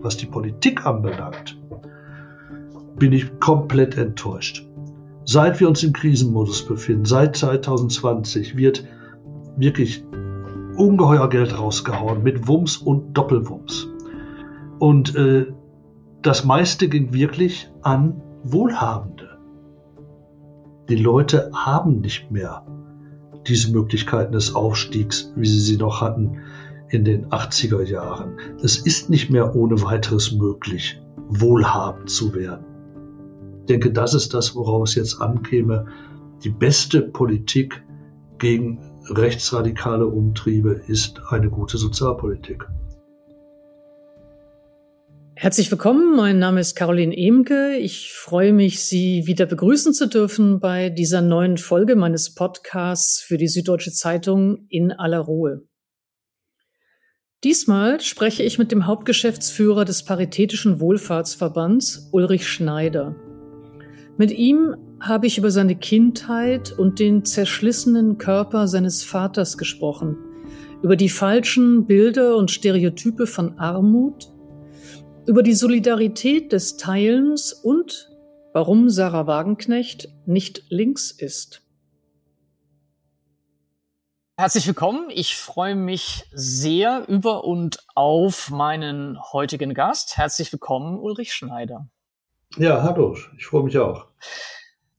was die Politik anbelangt, bin ich komplett enttäuscht. Seit wir uns im Krisenmodus befinden, seit 2020, wird wirklich ungeheuer Geld rausgehauen mit Wumms und Doppelwumms. Und äh, das meiste ging wirklich an Wohlhabende. Die Leute haben nicht mehr diese Möglichkeiten des Aufstiegs, wie sie sie noch hatten in den 80er Jahren. Es ist nicht mehr ohne weiteres möglich, wohlhabend zu werden. Ich denke, das ist das, worauf es jetzt ankäme. Die beste Politik gegen rechtsradikale Umtriebe ist eine gute Sozialpolitik. Herzlich willkommen, mein Name ist Caroline Emke. Ich freue mich, Sie wieder begrüßen zu dürfen bei dieser neuen Folge meines Podcasts für die Süddeutsche Zeitung in aller Ruhe. Diesmal spreche ich mit dem Hauptgeschäftsführer des Paritätischen Wohlfahrtsverbands, Ulrich Schneider. Mit ihm habe ich über seine Kindheit und den zerschlissenen Körper seines Vaters gesprochen, über die falschen Bilder und Stereotype von Armut, über die Solidarität des Teilens und warum Sarah Wagenknecht nicht links ist. Herzlich willkommen. Ich freue mich sehr über und auf meinen heutigen Gast. Herzlich willkommen, Ulrich Schneider. Ja, hallo. Ich freue mich auch.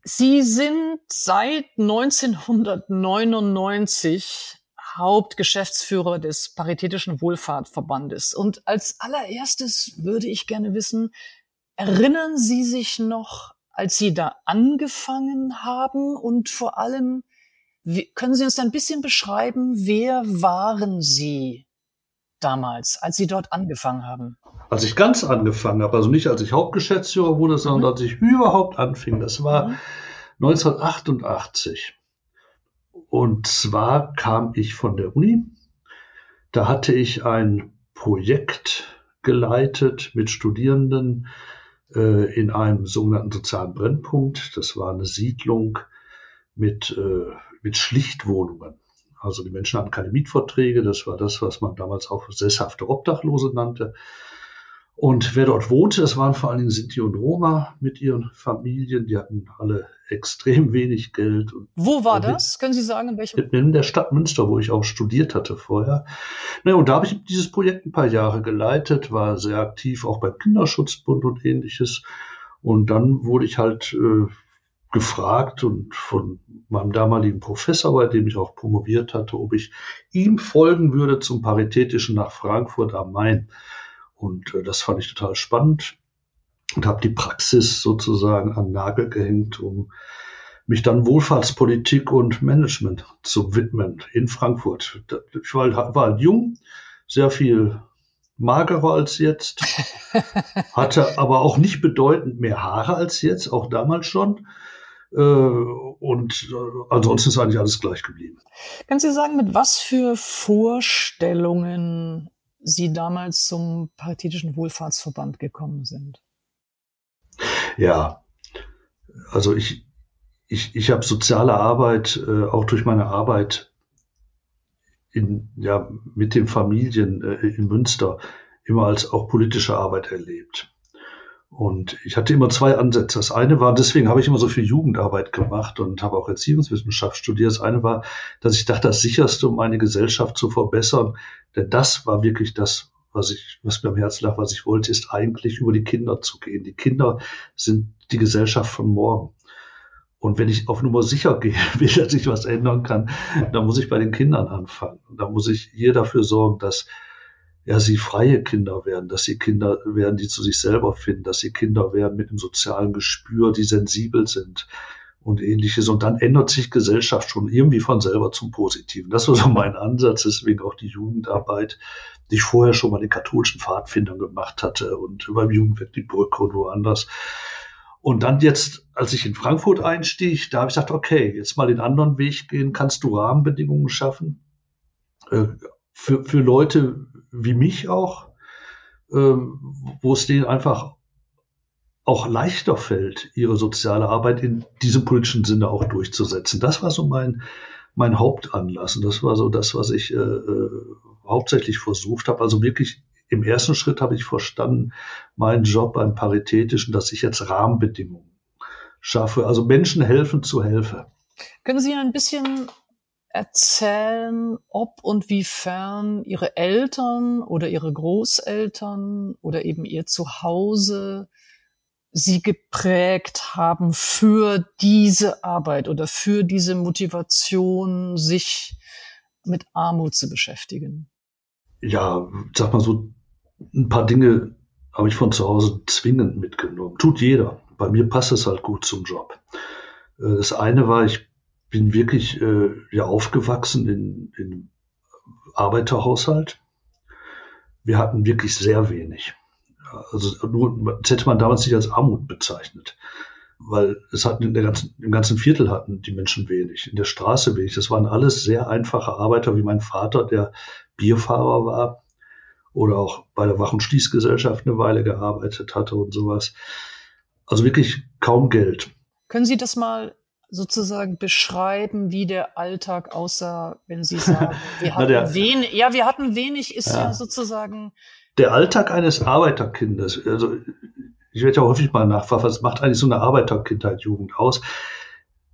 Sie sind seit 1999 Hauptgeschäftsführer des Paritätischen Wohlfahrtverbandes. Und als allererstes würde ich gerne wissen, erinnern Sie sich noch, als Sie da angefangen haben und vor allem, wie, können Sie uns ein bisschen beschreiben, wer waren Sie damals, als Sie dort angefangen haben? Als ich ganz angefangen habe, also nicht als ich Hauptgeschäftsführer wurde, sondern mhm. als ich überhaupt anfing, das war mhm. 1988. Und zwar kam ich von der Uni, da hatte ich ein Projekt geleitet mit Studierenden äh, in einem sogenannten sozialen Brennpunkt. Das war eine Siedlung mit äh, mit Schlichtwohnungen. Also die Menschen hatten keine Mietverträge, das war das, was man damals auch sesshafte Obdachlose nannte. Und wer dort wohnte, das waren vor allen Dingen Sinti und Roma mit ihren Familien, die hatten alle extrem wenig Geld. Wo war das? Können Sie sagen, in welchem? In der Stadt Münster, wo ich auch studiert hatte vorher. Naja, und da habe ich dieses Projekt ein paar Jahre geleitet, war sehr aktiv auch beim Kinderschutzbund und ähnliches. Und dann wurde ich halt äh, gefragt und von meinem damaligen Professor, bei dem ich auch promoviert hatte, ob ich ihm folgen würde zum Paritätischen nach Frankfurt am Main. Und äh, das fand ich total spannend und habe die Praxis sozusagen an Nagel gehängt, um mich dann Wohlfahrtspolitik und Management zu widmen in Frankfurt. Ich war, war halt jung, sehr viel magerer als jetzt, hatte aber auch nicht bedeutend mehr Haare als jetzt, auch damals schon. Äh, und äh, ansonsten ist eigentlich alles gleich geblieben. Können Sie sagen, mit was für Vorstellungen Sie damals zum Paritätischen Wohlfahrtsverband gekommen sind? Ja, also ich, ich, ich habe soziale Arbeit äh, auch durch meine Arbeit in, ja, mit den Familien äh, in Münster immer als auch politische Arbeit erlebt. Und ich hatte immer zwei Ansätze. Das eine war, deswegen habe ich immer so viel Jugendarbeit gemacht und habe auch Erziehungswissenschaft studiert. Das eine war, dass ich dachte, das sicherste, um eine Gesellschaft zu verbessern, denn das war wirklich das, was ich, was mir am Herzen lag, was ich wollte, ist eigentlich über die Kinder zu gehen. Die Kinder sind die Gesellschaft von morgen. Und wenn ich auf Nummer sicher gehe, will, dass ich was ändern kann, dann muss ich bei den Kindern anfangen. Da muss ich hier dafür sorgen, dass ja, sie freie Kinder werden, dass sie Kinder werden, die zu sich selber finden, dass sie Kinder werden mit einem sozialen Gespür, die sensibel sind und ähnliches. Und dann ändert sich Gesellschaft schon irgendwie von selber zum Positiven. Das war so mein Ansatz, deswegen auch die Jugendarbeit, die ich vorher schon mal den katholischen Pfadfindern gemacht hatte und beim Jugendwerk die Brücke und woanders. Und dann jetzt, als ich in Frankfurt einstieg, da habe ich gesagt, okay, jetzt mal den anderen Weg gehen, kannst du Rahmenbedingungen schaffen äh, für, für Leute wie mich auch, ähm, wo es denen einfach auch leichter fällt, ihre soziale Arbeit in diesem politischen Sinne auch durchzusetzen. Das war so mein, mein Hauptanlass. Und das war so das, was ich äh, äh hauptsächlich versucht habe. Also wirklich im ersten Schritt habe ich verstanden, meinen Job beim Paritätischen, dass ich jetzt Rahmenbedingungen schaffe, also Menschen helfen zu helfen. Können Sie ein bisschen erzählen, ob und wiefern Ihre Eltern oder Ihre Großeltern oder eben Ihr Zuhause Sie geprägt haben für diese Arbeit oder für diese Motivation, sich mit Armut zu beschäftigen? Ja, sag mal so, ein paar Dinge habe ich von zu Hause zwingend mitgenommen. Tut jeder. Bei mir passt es halt gut zum Job. Äh, das eine war, ich bin wirklich äh, ja aufgewachsen in, in Arbeiterhaushalt. Wir hatten wirklich sehr wenig. Also nur, das hätte man damals nicht als Armut bezeichnet. Weil es hatten in der ganzen, im ganzen Viertel hatten die Menschen wenig, in der Straße wenig. Das waren alles sehr einfache Arbeiter, wie mein Vater, der Bierfahrer war oder auch bei der Wach- und Schließgesellschaft eine Weile gearbeitet hatte und sowas. Also wirklich kaum Geld. Können Sie das mal sozusagen beschreiben, wie der Alltag aussah, wenn Sie sagen, wir hatten der, wenig, ja, wir hatten wenig, ist ja, ja sozusagen. Der Alltag eines Arbeiterkindes, also ich werde ja häufig mal nachfragen, was macht eigentlich so eine Arbeiterkindheit, Jugend aus?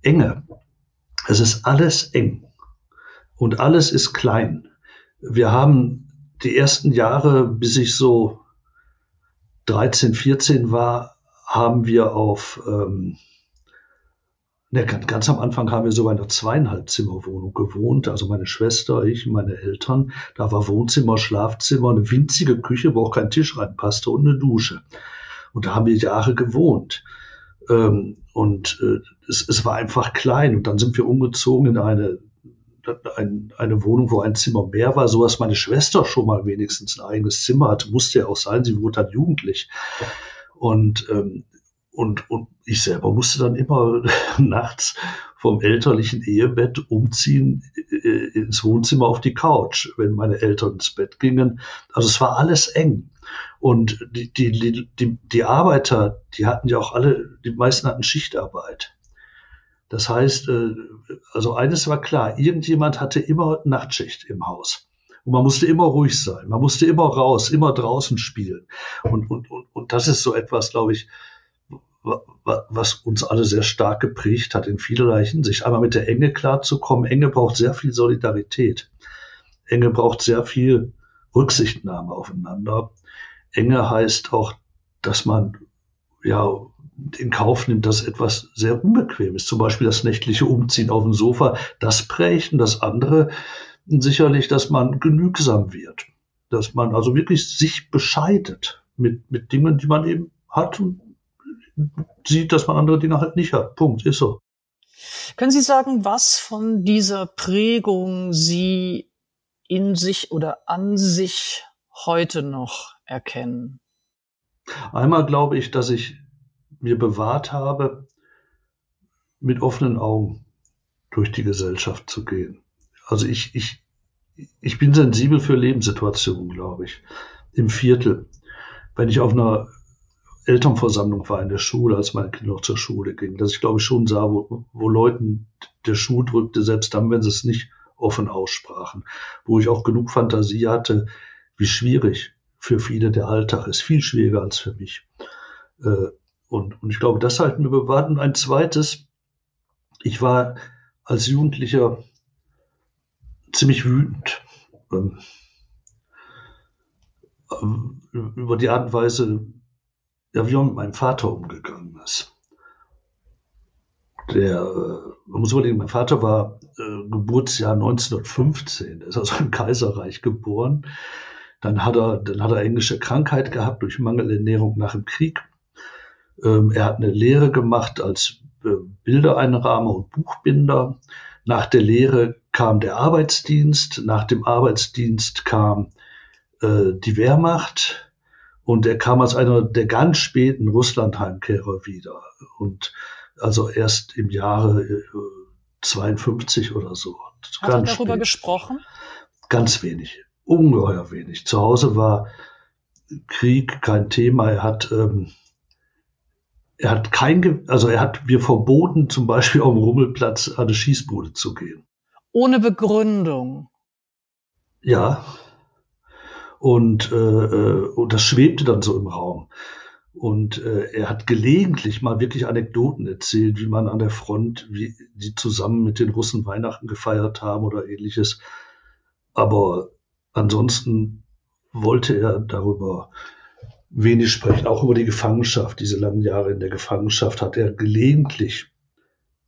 Enge. Es ist alles eng. Und alles ist klein. Wir haben die ersten Jahre, bis ich so 13, 14 war, haben wir auf, ähm, ne, ganz, am Anfang haben wir so in einer zweieinhalb Zimmerwohnung gewohnt, also meine Schwester, ich, meine Eltern. Da war Wohnzimmer, Schlafzimmer, eine winzige Küche, wo auch kein Tisch reinpasste und eine Dusche. Und da haben wir Jahre gewohnt. Ähm, und äh, es, es war einfach klein. Und dann sind wir umgezogen in eine ein, eine Wohnung, wo ein Zimmer mehr war, so dass meine Schwester schon mal wenigstens ein eigenes Zimmer hatte, musste ja auch sein, sie wurde dann jugendlich. Und, ähm, und, und ich selber musste dann immer nachts vom elterlichen Ehebett umziehen äh, ins Wohnzimmer auf die Couch, wenn meine Eltern ins Bett gingen. Also es war alles eng. Und die, die, die, die Arbeiter, die hatten ja auch alle, die meisten hatten Schichtarbeit. Das heißt, äh, also eines war klar, irgendjemand hatte immer Nachtschicht im Haus. Und man musste immer ruhig sein, man musste immer raus, immer draußen spielen. Und, und, und, und das ist so etwas, glaube ich, was uns alle sehr stark geprägt hat in vielerlei Hinsicht. Einmal mit der Enge klarzukommen. Enge braucht sehr viel Solidarität. Enge braucht sehr viel Rücksichtnahme aufeinander. Enge heißt auch, dass man ja in Kauf nimmt, dass etwas sehr unbequem ist. Zum Beispiel das nächtliche Umziehen auf dem Sofa, das prägt und das andere sicherlich, dass man genügsam wird. Dass man also wirklich sich bescheidet mit, mit Dingen, die man eben hat und sieht, dass man andere Dinge halt nicht hat. Punkt, ist so. Können Sie sagen, was von dieser Prägung Sie in sich oder an sich heute noch erkennen? Einmal glaube ich, dass ich mir bewahrt habe, mit offenen Augen durch die Gesellschaft zu gehen. Also ich, ich, ich bin sensibel für Lebenssituationen, glaube ich. Im Viertel. Wenn ich auf einer Elternversammlung war in der Schule, als meine Kinder noch zur Schule gingen, dass ich glaube ich schon sah, wo, wo Leuten der Schuh drückte, selbst dann, wenn sie es nicht offen aussprachen. Wo ich auch genug Fantasie hatte, wie schwierig für viele der Alltag ist. Viel schwieriger als für mich. Äh, und, und ich glaube, das halten wir bewahrt. Und ein zweites, ich war als Jugendlicher ziemlich wütend ähm, über die Art und Weise, ja, wie man mit Vater umgegangen ist. Der, äh, man muss überlegen, mein Vater war äh, Geburtsjahr 1915, er ist also im Kaiserreich geboren. Dann hat er, dann hat er englische Krankheit gehabt durch Mangelernährung nach dem Krieg ähm, er hat eine Lehre gemacht als äh, Bildereinrahmer und Buchbinder. Nach der Lehre kam der Arbeitsdienst, nach dem Arbeitsdienst kam äh, die Wehrmacht und er kam als einer der ganz späten Russlandheimkehrer wieder. Und also erst im Jahre äh, 52 oder so. Hat er darüber spät. gesprochen? Ganz wenig, ungeheuer wenig. Zu Hause war Krieg kein Thema. Er hat ähm, er hat kein, also er hat mir verboten, zum Beispiel auf dem Rummelplatz an eine Schießbude zu gehen. Ohne Begründung. Ja. Und, äh, äh, und das schwebte dann so im Raum. Und äh, er hat gelegentlich mal wirklich Anekdoten erzählt, wie man an der Front, wie die zusammen mit den Russen Weihnachten gefeiert haben oder ähnliches. Aber ansonsten wollte er darüber wenig sprechen, auch über die Gefangenschaft. Diese langen Jahre in der Gefangenschaft hat er gelegentlich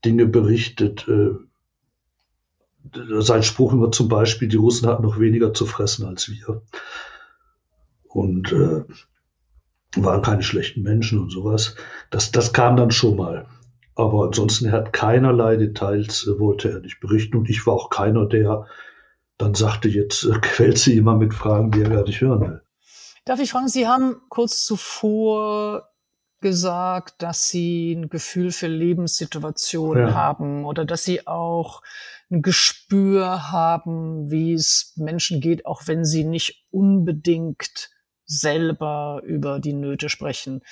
Dinge berichtet. Äh, sein Spruch immer zum Beispiel, die Russen hatten noch weniger zu fressen als wir. Und äh, waren keine schlechten Menschen und sowas. Das, das kam dann schon mal. Aber ansonsten, er hat keinerlei Details, äh, wollte er nicht berichten. Und ich war auch keiner, der dann sagte, jetzt äh, quält sie immer mit Fragen, die er gar nicht hören will. Darf ich fragen, Sie haben kurz zuvor gesagt, dass Sie ein Gefühl für Lebenssituationen ja. haben oder dass Sie auch ein Gespür haben, wie es Menschen geht, auch wenn sie nicht unbedingt selber über die Nöte sprechen.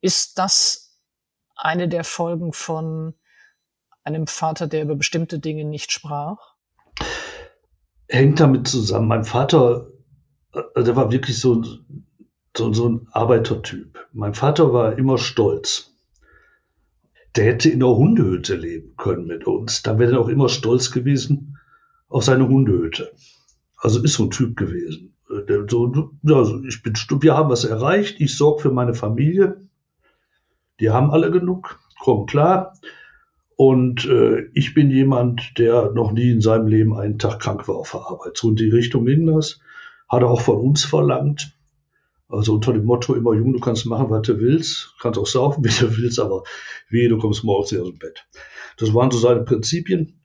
Ist das eine der Folgen von einem Vater, der über bestimmte Dinge nicht sprach? Hängt damit zusammen. Mein Vater, äh, der war wirklich so, so, so ein Arbeitertyp. Mein Vater war immer stolz. Der hätte in der Hundehütte leben können mit uns. Dann wäre er auch immer stolz gewesen auf seine Hundehütte. Also ist so ein Typ gewesen. Der, so, also ich bin, wir haben was erreicht, ich sorge für meine Familie. Die haben alle genug, kommen klar. Und äh, ich bin jemand, der noch nie in seinem Leben einen Tag krank war auf der Arbeit. So in die Richtung ging das. Hat er auch von uns verlangt. Also unter dem Motto immer, Junge, du kannst machen, was du willst, kannst auch saufen, wie du willst, aber wie, du kommst morgens aus dem Bett. Das waren so seine Prinzipien.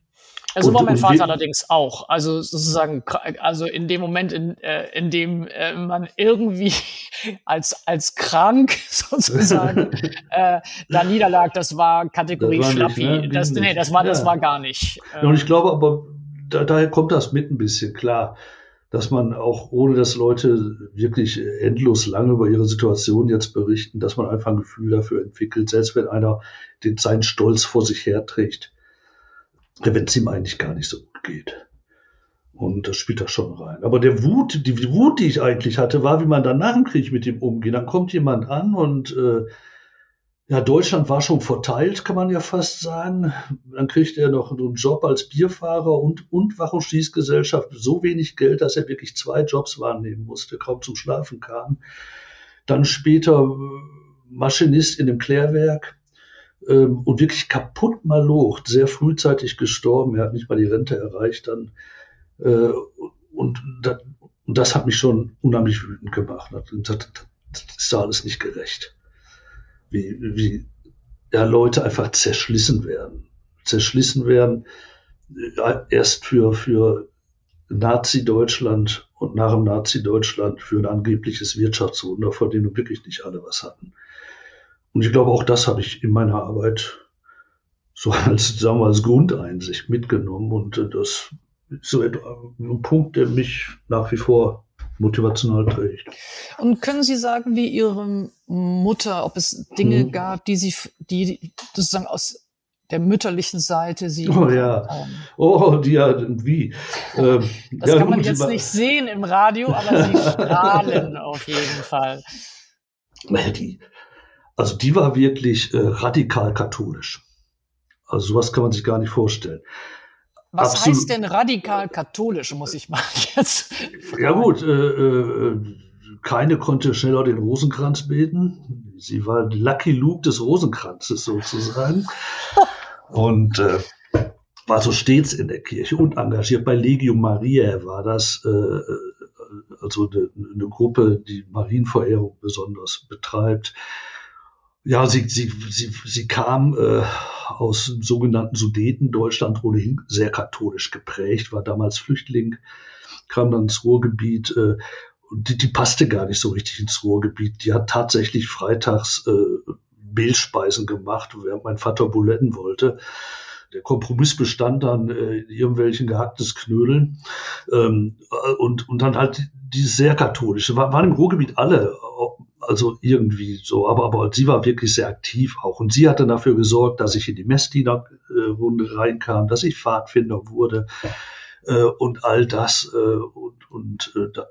Also war mein Vater allerdings auch. Also sozusagen, also in dem Moment, in, äh, in dem äh, man irgendwie als, als krank sozusagen äh, da niederlag, das war Kategorie das war Schlappi. Nicht, ne? das, nee, das war, ja. das war gar nicht. Ja, und ich glaube aber, da, daher kommt das mit ein bisschen klar, dass man auch, ohne dass Leute wirklich endlos lang über ihre Situation jetzt berichten, dass man einfach ein Gefühl dafür entwickelt, selbst wenn einer den, seinen Stolz vor sich herträgt wenn es ihm eigentlich gar nicht so gut geht. Und das spielt da schon rein. Aber der Wut, die Wut, die ich eigentlich hatte, war, wie man dann nach dem Krieg mit ihm umgeht. Dann kommt jemand an und äh, ja, Deutschland war schon verteilt, kann man ja fast sagen. Dann kriegt er noch einen Job als Bierfahrer und, und Wachungsschließgesellschaft. So wenig Geld, dass er wirklich zwei Jobs wahrnehmen musste, kaum zum Schlafen kam. Dann später äh, Maschinist in dem Klärwerk ähm, und wirklich kaputt malocht, sehr frühzeitig gestorben. Er hat nicht mal die Rente erreicht dann. Äh, und, das, und das hat mich schon unheimlich wütend gemacht. Das, das ist doch alles nicht gerecht. Wie, wie ja, Leute einfach zerschlissen werden. Zerschlissen werden, äh, erst für, für Nazi-Deutschland und nach dem Nazi-Deutschland für ein angebliches Wirtschaftswunder, von dem wirklich nicht alle was hatten. Und ich glaube, auch das habe ich in meiner Arbeit so als, sagen wir, als Grundeinsicht mitgenommen. Und äh, das ist so ein Punkt, der mich nach wie vor motivational trägt. Und können Sie sagen, wie Ihre Mutter, ob es Dinge hm. gab, die Sie, die sozusagen aus der mütterlichen Seite Sie. Oh ja. Haben? Oh, die ja, wie? Ähm, das ja, kann man jetzt nicht sehen im Radio, aber Sie strahlen auf jeden Fall. Die, also die war wirklich äh, radikal katholisch. Also sowas kann man sich gar nicht vorstellen. Was Absolut. heißt denn radikal katholisch, muss ich mal jetzt fragen. Ja gut, äh, äh, keine konnte schneller den Rosenkranz beten. Sie war Lucky Luke des Rosenkranzes sozusagen. Und äh, war so stets in der Kirche und engagiert. Bei Legium Mariae war das äh, äh also eine, eine Gruppe, die Marienverehrung besonders betreibt. Ja, sie, sie, sie, sie kam äh, aus dem sogenannten Sudeten, Deutschland ohnehin sehr katholisch geprägt, war damals Flüchtling, kam dann ins Ruhrgebiet äh, und die, die passte gar nicht so richtig ins Ruhrgebiet. Die hat tatsächlich freitags äh, Mehlspeisen gemacht, während mein Vater Buletten wollte. Der Kompromiss bestand dann äh, in irgendwelchen gehacktes Knödeln ähm, und, und dann halt dieses sehr katholische. War, waren im Ruhrgebiet alle, also irgendwie so, aber, aber sie war wirklich sehr aktiv auch. Und sie hatte dafür gesorgt, dass ich in die Messdienerrunde reinkam, dass ich Pfadfinder wurde äh, und all das. Äh, und und äh,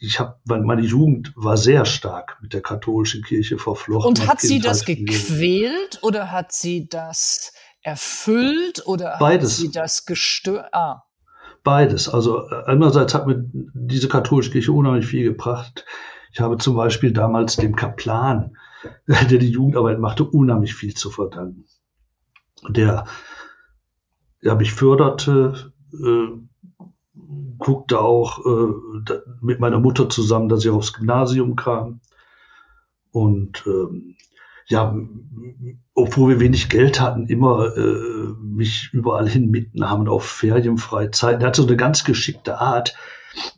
ich habe, meine Jugend war sehr stark mit der katholischen Kirche verflochten. Und hat sie das gequält oder hat sie das erfüllt oder Beides. hat sie das gestört? Ah. Beides. Also äh, einerseits hat mir diese katholische Kirche unheimlich viel gebracht. Ich habe zum Beispiel damals dem Kaplan, der die Jugendarbeit machte, unheimlich viel zu verdanken. Der, der mich förderte, äh, guckte auch äh, mit meiner Mutter zusammen, dass ich aufs Gymnasium kam. Und ähm, ja, obwohl wir wenig Geld hatten, immer äh, mich überall hin mitnahmen auf Ferienfreizeiten. Er hatte so eine ganz geschickte Art,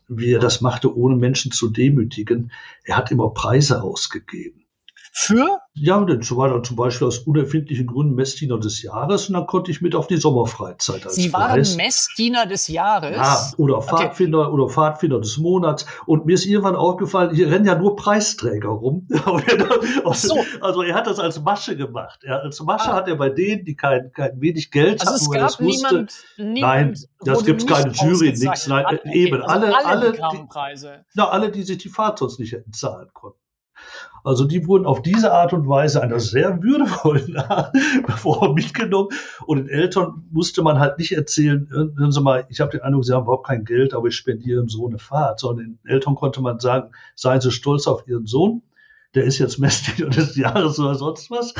wie er das machte, ohne Menschen zu demütigen. Er hat immer Preise ausgegeben. Für? Ja, denn so war dann zum Beispiel aus unerfindlichen Gründen Messdiener des Jahres und dann konnte ich mit auf die Sommerfreizeit als Sie waren Preis. Messdiener des Jahres? Ja, oder Pfadfinder okay. oder Pfadfinder des Monats. Und mir ist irgendwann aufgefallen, hier rennen ja nur Preisträger rum. so. Also er hat das als Masche gemacht. Er, als Masche ah. hat er bei denen, die kein, kein wenig Geld also hatten, es gab niemand, niemand, Nein, das gibt keine Jury, nichts. Nein, okay. eben, also alle, alle, alle, die, na, alle, die sich die Fahrt sonst nicht hätten zahlen konnten. Also die wurden auf diese Art und Weise einer sehr würdevollen Art mitgenommen. Und den Eltern musste man halt nicht erzählen, hören Sie mal, ich habe den Eindruck, Sie haben überhaupt kein Geld, aber ich spendiere Ihrem Sohn eine Fahrt. Sondern den Eltern konnte man sagen, seien Sie stolz auf Ihren Sohn. Der ist jetzt Messdiener des Jahres oder sonst was.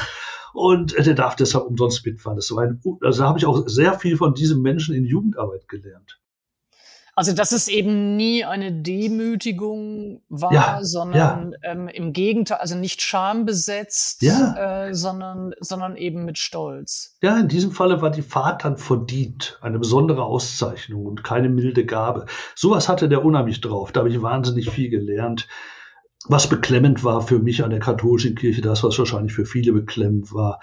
Und der darf deshalb umsonst mitfahren. Das war ein, also da habe ich auch sehr viel von diesem Menschen in Jugendarbeit gelernt. Also dass es eben nie eine Demütigung war, ja, sondern ja. Ähm, im Gegenteil, also nicht schambesetzt, ja. äh, sondern, sondern eben mit Stolz. Ja, in diesem Falle war die Fahrt dann verdient, eine besondere Auszeichnung und keine milde Gabe. Sowas hatte der unheimlich drauf. Da habe ich wahnsinnig viel gelernt. Was beklemmend war für mich an der katholischen Kirche, das, was wahrscheinlich für viele beklemmend war,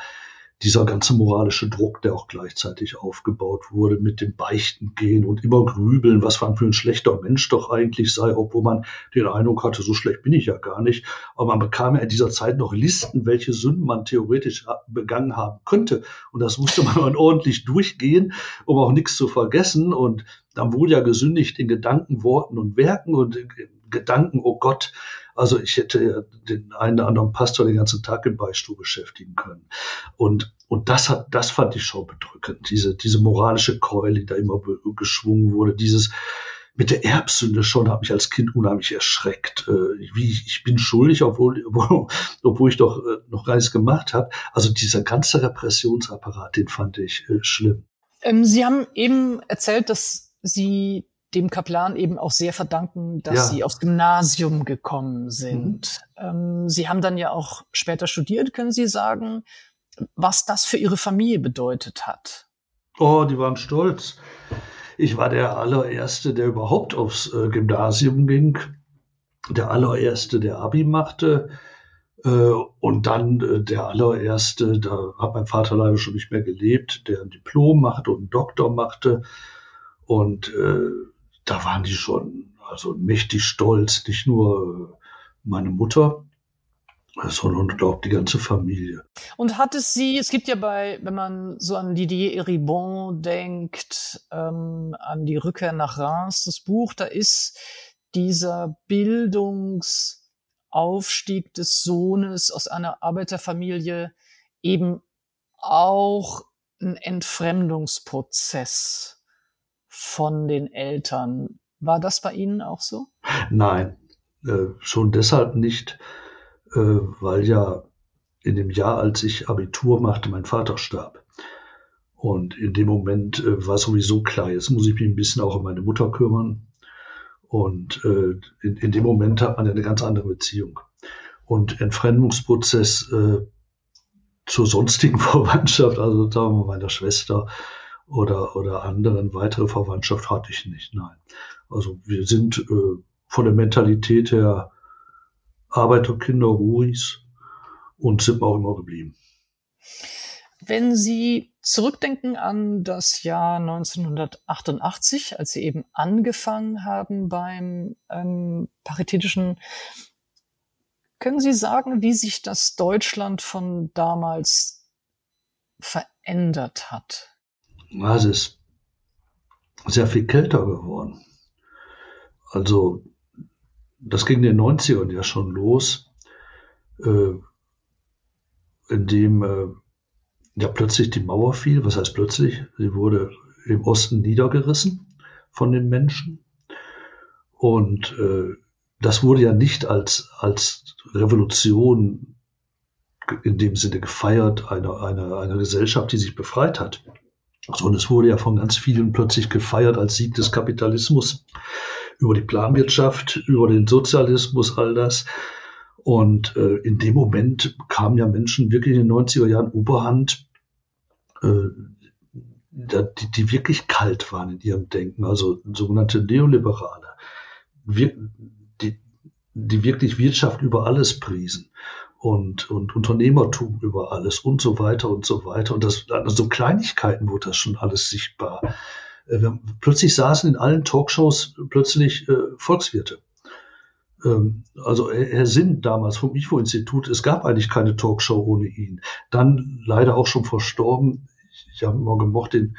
dieser ganze moralische Druck, der auch gleichzeitig aufgebaut wurde mit dem Beichten gehen und immer grübeln, was man für ein schlechter Mensch doch eigentlich sei, obwohl man den Eindruck hatte, so schlecht bin ich ja gar nicht. Aber man bekam ja in dieser Zeit noch Listen, welche Sünden man theoretisch begangen haben könnte. Und das musste man ordentlich durchgehen, um auch nichts zu vergessen. Und dann wurde ja gesündigt in Gedanken, Worten und Werken und Gedanken, oh Gott, also ich hätte den einen oder anderen Pastor den ganzen Tag im Beistuhl beschäftigen können. Und, und das hat, das fand ich schon bedrückend. Diese, diese moralische Keule, die da immer geschwungen wurde, dieses, mit der Erbsünde schon hat mich als Kind unheimlich erschreckt. Äh, wie ich, bin schuldig, obwohl, obwohl, obwohl ich doch äh, noch gar nichts gemacht habe. Also dieser ganze Repressionsapparat, den fand ich äh, schlimm. Ähm, Sie haben eben erzählt, dass Sie dem Kaplan eben auch sehr verdanken, dass ja. sie aufs Gymnasium gekommen sind. Mhm. Ähm, sie haben dann ja auch später studiert. Können Sie sagen, was das für Ihre Familie bedeutet hat? Oh, die waren stolz. Ich war der allererste, der überhaupt aufs äh, Gymnasium ging. Der allererste, der Abi machte. Äh, und dann äh, der allererste, da hat mein Vater leider schon nicht mehr gelebt, der ein Diplom machte und einen Doktor machte. Und äh, da waren die schon also mächtig stolz, nicht nur äh, meine Mutter, sondern glaube die ganze Familie. Und hat es sie, es gibt ja bei, wenn man so an Didier Eribon denkt, ähm, an die Rückkehr nach Reims, das Buch, da ist dieser Bildungsaufstieg des Sohnes aus einer Arbeiterfamilie eben auch ein Entfremdungsprozess von den Eltern. War das bei Ihnen auch so? Nein, äh, schon deshalb nicht, äh, weil ja in dem Jahr, als ich Abitur machte, mein Vater starb. Und in dem Moment äh, war sowieso klar, jetzt muss ich mich ein bisschen auch um meine Mutter kümmern. Und äh, in, in, dem Moment hat man ja eine ganz andere Beziehung. Und Entfremdungsprozess äh, zur sonstigen Verwandtschaft, also sagen wir meiner Schwester, oder, oder anderen weitere Verwandtschaft hatte ich nicht. Nein. Also wir sind äh, von der Mentalität her Arbeiterkinder Ruris und sind auch immer geblieben. Wenn Sie zurückdenken an das Jahr 1988, als Sie eben angefangen haben beim ähm, paritätischen, können Sie sagen, wie sich das Deutschland von damals verändert hat? Es ist sehr viel kälter geworden. Also das ging in den 90ern ja schon los, äh, indem äh, ja plötzlich die Mauer fiel. Was heißt plötzlich? Sie wurde im Osten niedergerissen von den Menschen. Und äh, das wurde ja nicht als, als Revolution in dem Sinne gefeiert, einer eine, eine Gesellschaft, die sich befreit hat. Sondern es wurde ja von ganz vielen plötzlich gefeiert als Sieg des Kapitalismus über die Planwirtschaft, über den Sozialismus, all das. Und äh, in dem Moment kamen ja Menschen wirklich in den 90er Jahren Oberhand, äh, die, die wirklich kalt waren in ihrem Denken, also sogenannte Neoliberale, wir, die, die wirklich Wirtschaft über alles priesen und, und Unternehmertum über alles und so weiter und so weiter. Und das, also Kleinigkeiten wurde das schon alles sichtbar. Äh, wir, plötzlich saßen in allen Talkshows plötzlich äh, Volkswirte. Ähm, also Herr Sinn damals vom IFO-Institut, es gab eigentlich keine Talkshow ohne ihn. Dann leider auch schon verstorben. Ich, habe immer gemocht den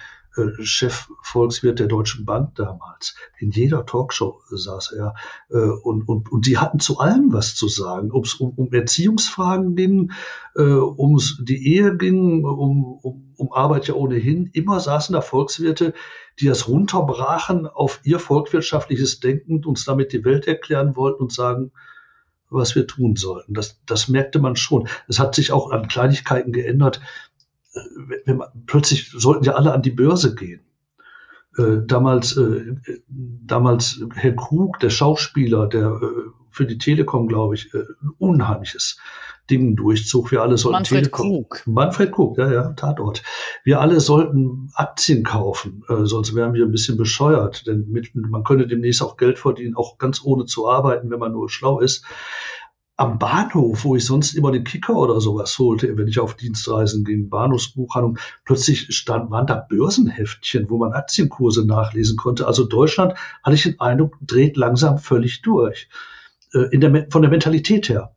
Chefvolkswirt der Deutschen Bank damals. In jeder Talkshow saß er. Äh, und, und, und die hatten zu allem was zu sagen. Ob es um, um Erziehungsfragen ging, äh, ums die Ehe ging, um, um, um Arbeit ja ohnehin. Immer saßen da Volkswirte, die das runterbrachen auf ihr volkswirtschaftliches Denken, uns damit die Welt erklären wollten und sagen, was wir tun sollten. Das, das merkte man schon. Es hat sich auch an Kleinigkeiten geändert wenn man, plötzlich sollten ja alle an die Börse gehen. Äh, damals, äh, damals Herr Krug, der Schauspieler, der äh, für die Telekom, glaube ich, äh, ein unheimliches Ding durchzog. Wir alle sollten Manfred Telekom, Krug. Manfred Krug, ja, ja, Tatort. Wir alle sollten Aktien kaufen, äh, sonst wären wir ein bisschen bescheuert, denn mit, man könnte demnächst auch Geld verdienen, auch ganz ohne zu arbeiten, wenn man nur schlau ist am Bahnhof, wo ich sonst immer den Kicker oder sowas holte, wenn ich auf Dienstreisen ging, Bahnhofsbuchhandlung, plötzlich stand, waren da Börsenheftchen, wo man Aktienkurse nachlesen konnte. Also Deutschland, hatte ich den Eindruck, dreht langsam völlig durch. Äh, in der, von der Mentalität her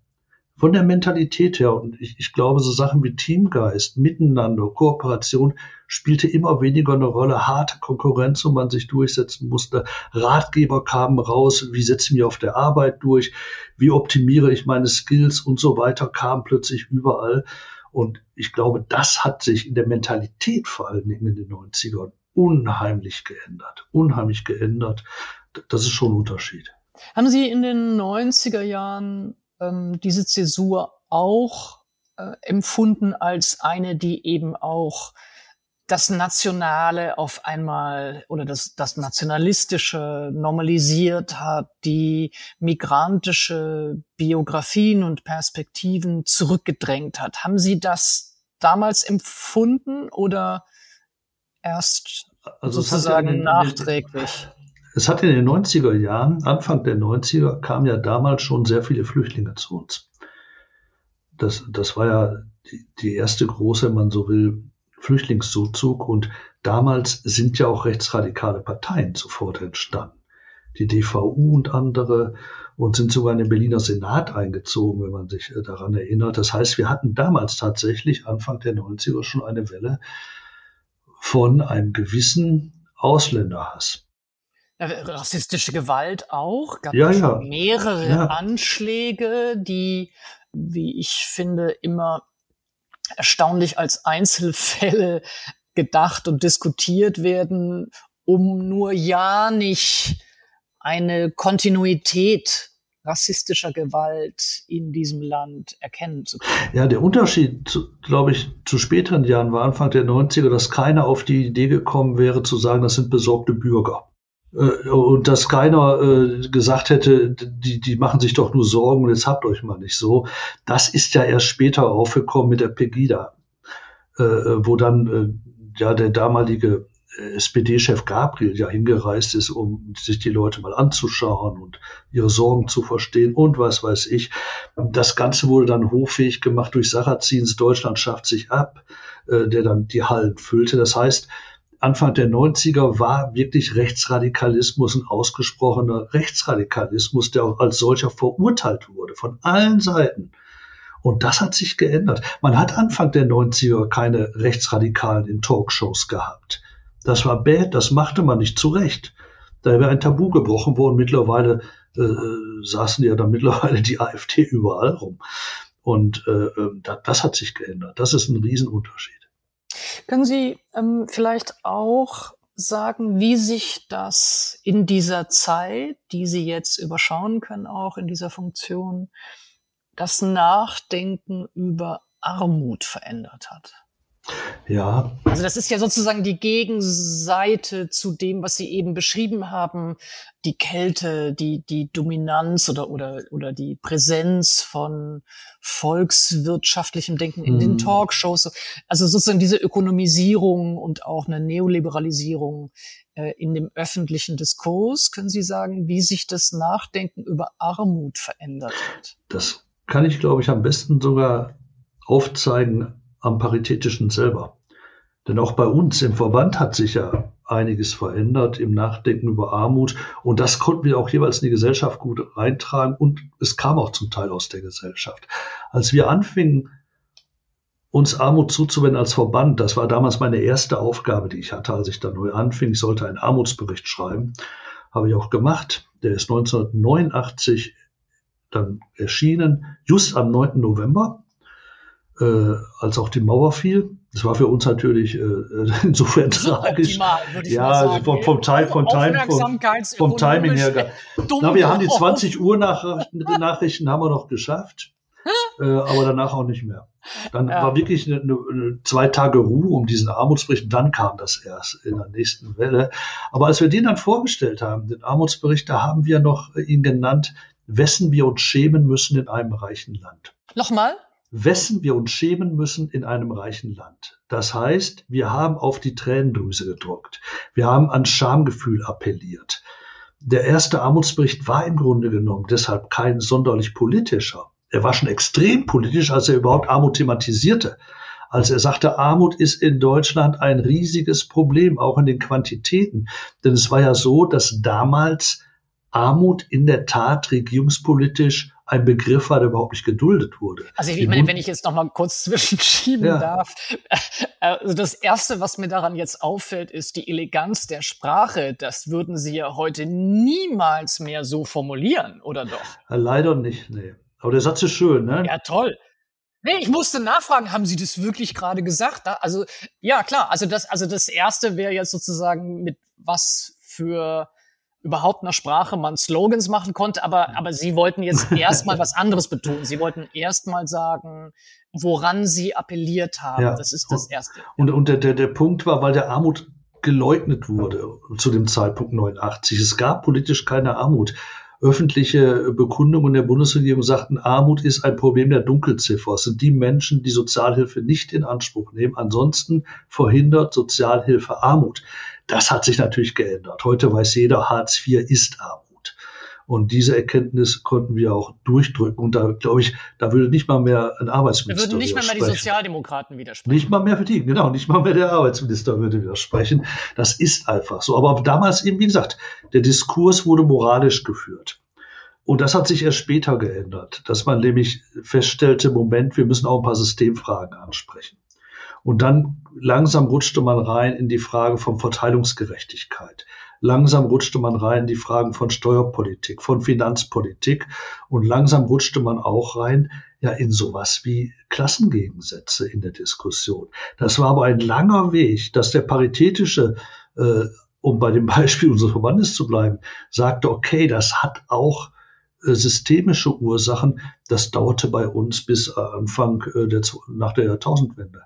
von der Mentalität her, und ich, ich glaube, so Sachen wie Teamgeist, Miteinander, Kooperation spielte immer weniger eine Rolle. Harte Konkurrenz, wo man sich durchsetzen musste. Ratgeber kamen raus, wie setze ich mich auf der Arbeit durch, wie optimiere ich meine Skills und so weiter, kam plötzlich überall. Und ich glaube, das hat sich in der Mentalität vor allen Dingen in den 90ern unheimlich geändert. Unheimlich geändert. Das ist schon ein Unterschied. Haben Sie in den 90er Jahren ähm, diese Zäsur auch äh, empfunden als eine, die eben auch das Nationale auf einmal oder das, das Nationalistische normalisiert hat, die migrantische Biografien und Perspektiven zurückgedrängt hat. Haben Sie das damals empfunden oder erst also sozusagen den, nachträglich? Es hat in den 90er Jahren, Anfang der 90er, kamen ja damals schon sehr viele Flüchtlinge zu uns. Das, das war ja die, die erste große, wenn man so will, Flüchtlingszuzug. Und damals sind ja auch rechtsradikale Parteien sofort entstanden. Die DVU und andere und sind sogar in den Berliner Senat eingezogen, wenn man sich daran erinnert. Das heißt, wir hatten damals tatsächlich Anfang der 90er schon eine Welle von einem gewissen Ausländerhass. Rassistische Gewalt auch. Gab ja, ja. mehrere ja. Anschläge, die, wie ich finde, immer erstaunlich als Einzelfälle gedacht und diskutiert werden, um nur ja nicht eine Kontinuität rassistischer Gewalt in diesem Land erkennen zu können. Ja, der Unterschied, glaube ich, zu späteren Jahren war Anfang der 90er, dass keiner auf die Idee gekommen wäre zu sagen, das sind besorgte Bürger. Äh, und dass keiner äh, gesagt hätte, die, die machen sich doch nur Sorgen und jetzt habt euch mal nicht so. Das ist ja erst später aufgekommen mit der Pegida, äh, wo dann äh, ja der damalige äh, SPD-Chef Gabriel ja hingereist ist, um sich die Leute mal anzuschauen und ihre Sorgen zu verstehen und was weiß ich. Das Ganze wurde dann hochfähig gemacht durch Sarrazins Deutschland schafft sich ab, äh, der dann die Hallen füllte. Das heißt, Anfang der 90er war wirklich Rechtsradikalismus ein ausgesprochener Rechtsradikalismus, der auch als solcher verurteilt wurde von allen Seiten. Und das hat sich geändert. Man hat Anfang der 90er keine Rechtsradikalen in Talkshows gehabt. Das war bad, das machte man nicht zurecht. Da wäre ein Tabu gebrochen worden. Mittlerweile äh, saßen ja dann mittlerweile die AfD überall rum. Und äh, ähm, das hat sich geändert. Das ist ein Riesenunterschied. Können Sie ähm, vielleicht auch sagen, wie sich das in dieser Zeit, die Sie jetzt überschauen können, auch in dieser Funktion, das Nachdenken über Armut verändert hat? Ja. Also das ist ja sozusagen die Gegenseite zu dem, was Sie eben beschrieben haben, die Kälte, die, die Dominanz oder, oder, oder die Präsenz von volkswirtschaftlichem Denken in mhm. den Talkshows. Also sozusagen diese Ökonomisierung und auch eine Neoliberalisierung äh, in dem öffentlichen Diskurs. Können Sie sagen, wie sich das Nachdenken über Armut verändert hat? Das kann ich, glaube ich, am besten sogar aufzeigen am Paritätischen selber. Denn auch bei uns im Verband hat sich ja einiges verändert im Nachdenken über Armut. Und das konnten wir auch jeweils in die Gesellschaft gut reintragen. Und es kam auch zum Teil aus der Gesellschaft. Als wir anfingen, uns Armut zuzuwenden als Verband, das war damals meine erste Aufgabe, die ich hatte, als ich da neu anfing. Ich sollte einen Armutsbericht schreiben. Habe ich auch gemacht. Der ist 1989 dann erschienen, just am 9. November äh, als auch die Mauer fiel. Das war für uns natürlich äh, insofern tragisch. ja, vom, vom, Time, vom, Time, vom, vom Timing her. Na, wir haben die 20 Uhr Nachrichten, Nachrichten haben wir noch geschafft, äh, aber danach auch nicht mehr. Dann ja. war wirklich eine, eine, zwei Tage Ruhe um diesen Armutsbericht. Dann kam das erst in der nächsten Welle. Aber als wir den dann vorgestellt haben, den Armutsbericht, da haben wir noch ihn genannt, wessen wir uns schämen müssen in einem reichen Land. Nochmal? Wessen wir uns schämen müssen in einem reichen Land. Das heißt, wir haben auf die Tränendrüse gedruckt. Wir haben an Schamgefühl appelliert. Der erste Armutsbericht war im Grunde genommen deshalb kein sonderlich politischer. Er war schon extrem politisch, als er überhaupt Armut thematisierte. Als er sagte, Armut ist in Deutschland ein riesiges Problem, auch in den Quantitäten. Denn es war ja so, dass damals Armut in der Tat regierungspolitisch ein Begriff war, der überhaupt nicht geduldet wurde. Also ich meine, wenn ich jetzt noch mal kurz zwischenschieben ja. darf. Also das Erste, was mir daran jetzt auffällt, ist die Eleganz der Sprache. Das würden Sie ja heute niemals mehr so formulieren, oder doch? Leider nicht, nee. Aber der Satz ist schön, ne? Ja, toll. Nee, ich musste nachfragen, haben Sie das wirklich gerade gesagt? Also, ja, klar. Also das, also das erste wäre jetzt sozusagen mit was für überhaupt einer Sprache man Slogans machen konnte, aber, aber sie wollten jetzt erstmal was anderes betonen. Sie wollten erstmal sagen, woran sie appelliert haben. Ja. Das ist das Erste. Und, und der, der, der Punkt war, weil der Armut geleugnet wurde zu dem Zeitpunkt 89. Es gab politisch keine Armut. Öffentliche Bekundungen der Bundesregierung sagten, Armut ist ein Problem der Dunkelziffer. Es sind die Menschen, die Sozialhilfe nicht in Anspruch nehmen. Ansonsten verhindert Sozialhilfe Armut. Das hat sich natürlich geändert. Heute weiß jeder, Hartz IV ist Armut. Und diese Erkenntnis konnten wir auch durchdrücken. Und da glaube ich, da würde nicht mal mehr ein Arbeitsminister. Da würden nicht mal mehr die Sozialdemokraten widersprechen. Nicht mal mehr für die, genau, nicht mal mehr der Arbeitsminister würde widersprechen. Das ist einfach so. Aber damals eben, wie gesagt, der Diskurs wurde moralisch geführt. Und das hat sich erst später geändert, dass man nämlich feststellte, Moment, wir müssen auch ein paar Systemfragen ansprechen. Und dann langsam rutschte man rein in die Frage von Verteilungsgerechtigkeit. Langsam rutschte man rein in die Fragen von Steuerpolitik, von Finanzpolitik und langsam rutschte man auch rein ja in sowas wie Klassengegensätze in der Diskussion. Das war aber ein langer Weg, dass der paritätische äh, um bei dem Beispiel unseres Verbandes zu bleiben, sagte, okay, das hat auch äh, systemische Ursachen. Das dauerte bei uns bis Anfang äh, der, nach der Jahrtausendwende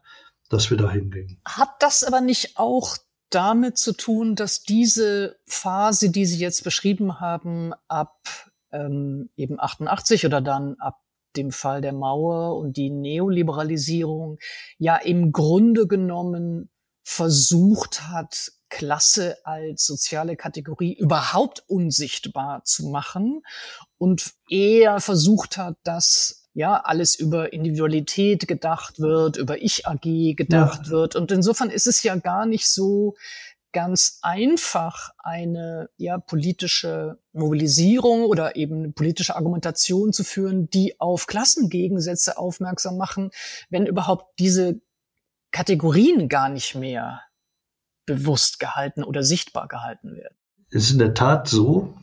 dass wir da hingingen. Hat das aber nicht auch damit zu tun, dass diese Phase, die Sie jetzt beschrieben haben, ab ähm, eben 88 oder dann ab dem Fall der Mauer und die Neoliberalisierung ja im Grunde genommen versucht hat, Klasse als soziale Kategorie überhaupt unsichtbar zu machen und eher versucht hat, das ja, alles über Individualität gedacht wird, über Ich-AG gedacht ja. wird. Und insofern ist es ja gar nicht so ganz einfach, eine ja, politische Mobilisierung oder eben politische Argumentation zu führen, die auf Klassengegensätze aufmerksam machen, wenn überhaupt diese Kategorien gar nicht mehr bewusst gehalten oder sichtbar gehalten werden. Es ist in der Tat so,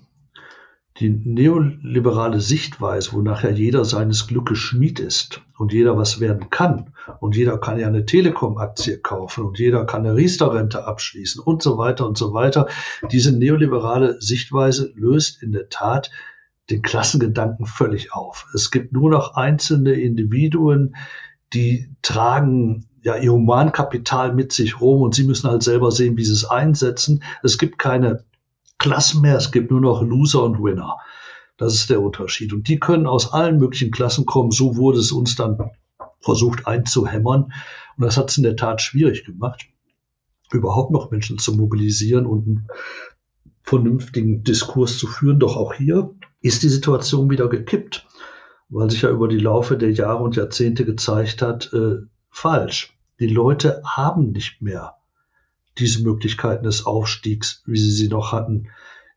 die neoliberale Sichtweise, wo nachher jeder seines Glückes Schmied ist und jeder was werden kann und jeder kann ja eine Telekom-Aktie kaufen und jeder kann eine Riester-Rente abschließen und so weiter und so weiter. Diese neoliberale Sichtweise löst in der Tat den Klassengedanken völlig auf. Es gibt nur noch einzelne Individuen, die tragen ja ihr Humankapital mit sich rum und sie müssen halt selber sehen, wie sie es einsetzen. Es gibt keine Klassen mehr, es gibt nur noch Loser und Winner. Das ist der Unterschied. Und die können aus allen möglichen Klassen kommen. So wurde es uns dann versucht einzuhämmern. Und das hat es in der Tat schwierig gemacht, überhaupt noch Menschen zu mobilisieren und einen vernünftigen Diskurs zu führen. Doch auch hier ist die Situation wieder gekippt, weil sich ja über die Laufe der Jahre und Jahrzehnte gezeigt hat, äh, falsch. Die Leute haben nicht mehr diese Möglichkeiten des Aufstiegs, wie sie sie noch hatten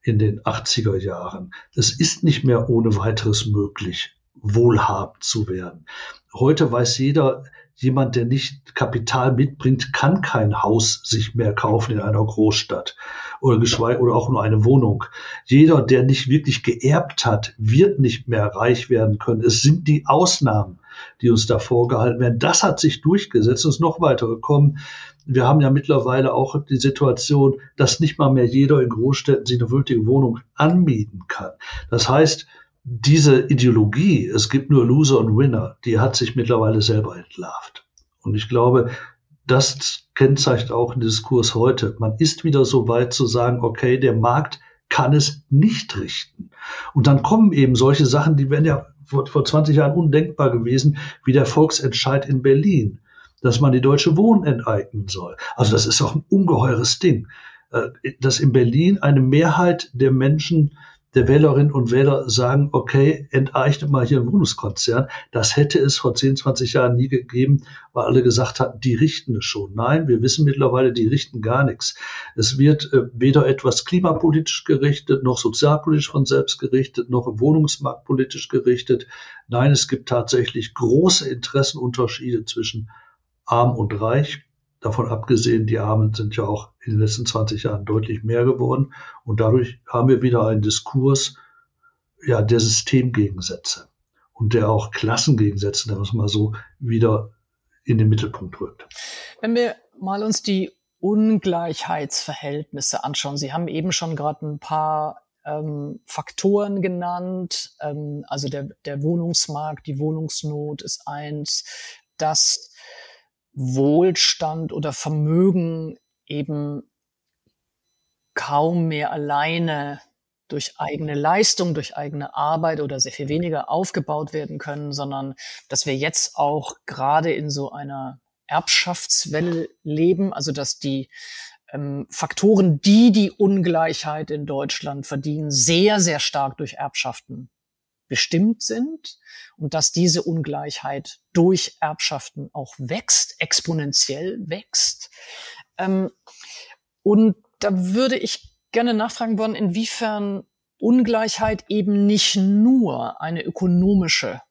in den 80er Jahren. Es ist nicht mehr ohne weiteres möglich, wohlhabend zu werden. Heute weiß jeder, jemand, der nicht Kapital mitbringt, kann kein Haus sich mehr kaufen in einer Großstadt oder geschweige oder auch nur eine Wohnung. Jeder, der nicht wirklich geerbt hat, wird nicht mehr reich werden können. Es sind die Ausnahmen, die uns da vorgehalten werden. Das hat sich durchgesetzt und ist noch weiter gekommen. Wir haben ja mittlerweile auch die Situation, dass nicht mal mehr jeder in Großstädten sich eine würdige Wohnung anmieten kann. Das heißt, diese Ideologie, es gibt nur Loser und Winner, die hat sich mittlerweile selber entlarvt. Und ich glaube, das kennzeichnet auch den Diskurs heute. Man ist wieder so weit zu sagen, okay, der Markt kann es nicht richten. Und dann kommen eben solche Sachen, die wären ja vor, vor 20 Jahren undenkbar gewesen, wie der Volksentscheid in Berlin, dass man die Deutsche Wohnen enteignen soll. Also das ist auch ein ungeheures Ding, äh, dass in Berlin eine Mehrheit der Menschen der Wählerinnen und Wähler sagen, okay, enteignet mal hier einen Wohnungskonzern. Das hätte es vor 10, 20 Jahren nie gegeben, weil alle gesagt hatten, die richten es schon. Nein, wir wissen mittlerweile, die richten gar nichts. Es wird äh, weder etwas klimapolitisch gerichtet, noch sozialpolitisch von selbst gerichtet, noch im Wohnungsmarkt politisch gerichtet. Nein, es gibt tatsächlich große Interessenunterschiede zwischen arm und reich. Davon abgesehen, die Armen sind ja auch in den letzten 20 Jahren deutlich mehr geworden. Und dadurch haben wir wieder einen Diskurs ja, der Systemgegensätze und der auch Klassengegensätze, da muss man so wieder in den Mittelpunkt rückt. Wenn wir mal uns die Ungleichheitsverhältnisse anschauen. Sie haben eben schon gerade ein paar ähm, Faktoren genannt. Ähm, also der, der Wohnungsmarkt, die Wohnungsnot ist eins. Das Wohlstand oder Vermögen eben kaum mehr alleine durch eigene Leistung, durch eigene Arbeit oder sehr viel weniger aufgebaut werden können, sondern dass wir jetzt auch gerade in so einer Erbschaftswelle leben, also dass die ähm, Faktoren, die die Ungleichheit in Deutschland verdienen, sehr, sehr stark durch Erbschaften bestimmt sind und dass diese Ungleichheit durch Erbschaften auch wächst, exponentiell wächst. Ähm, und da würde ich gerne nachfragen wollen, inwiefern Ungleichheit eben nicht nur eine ökonomische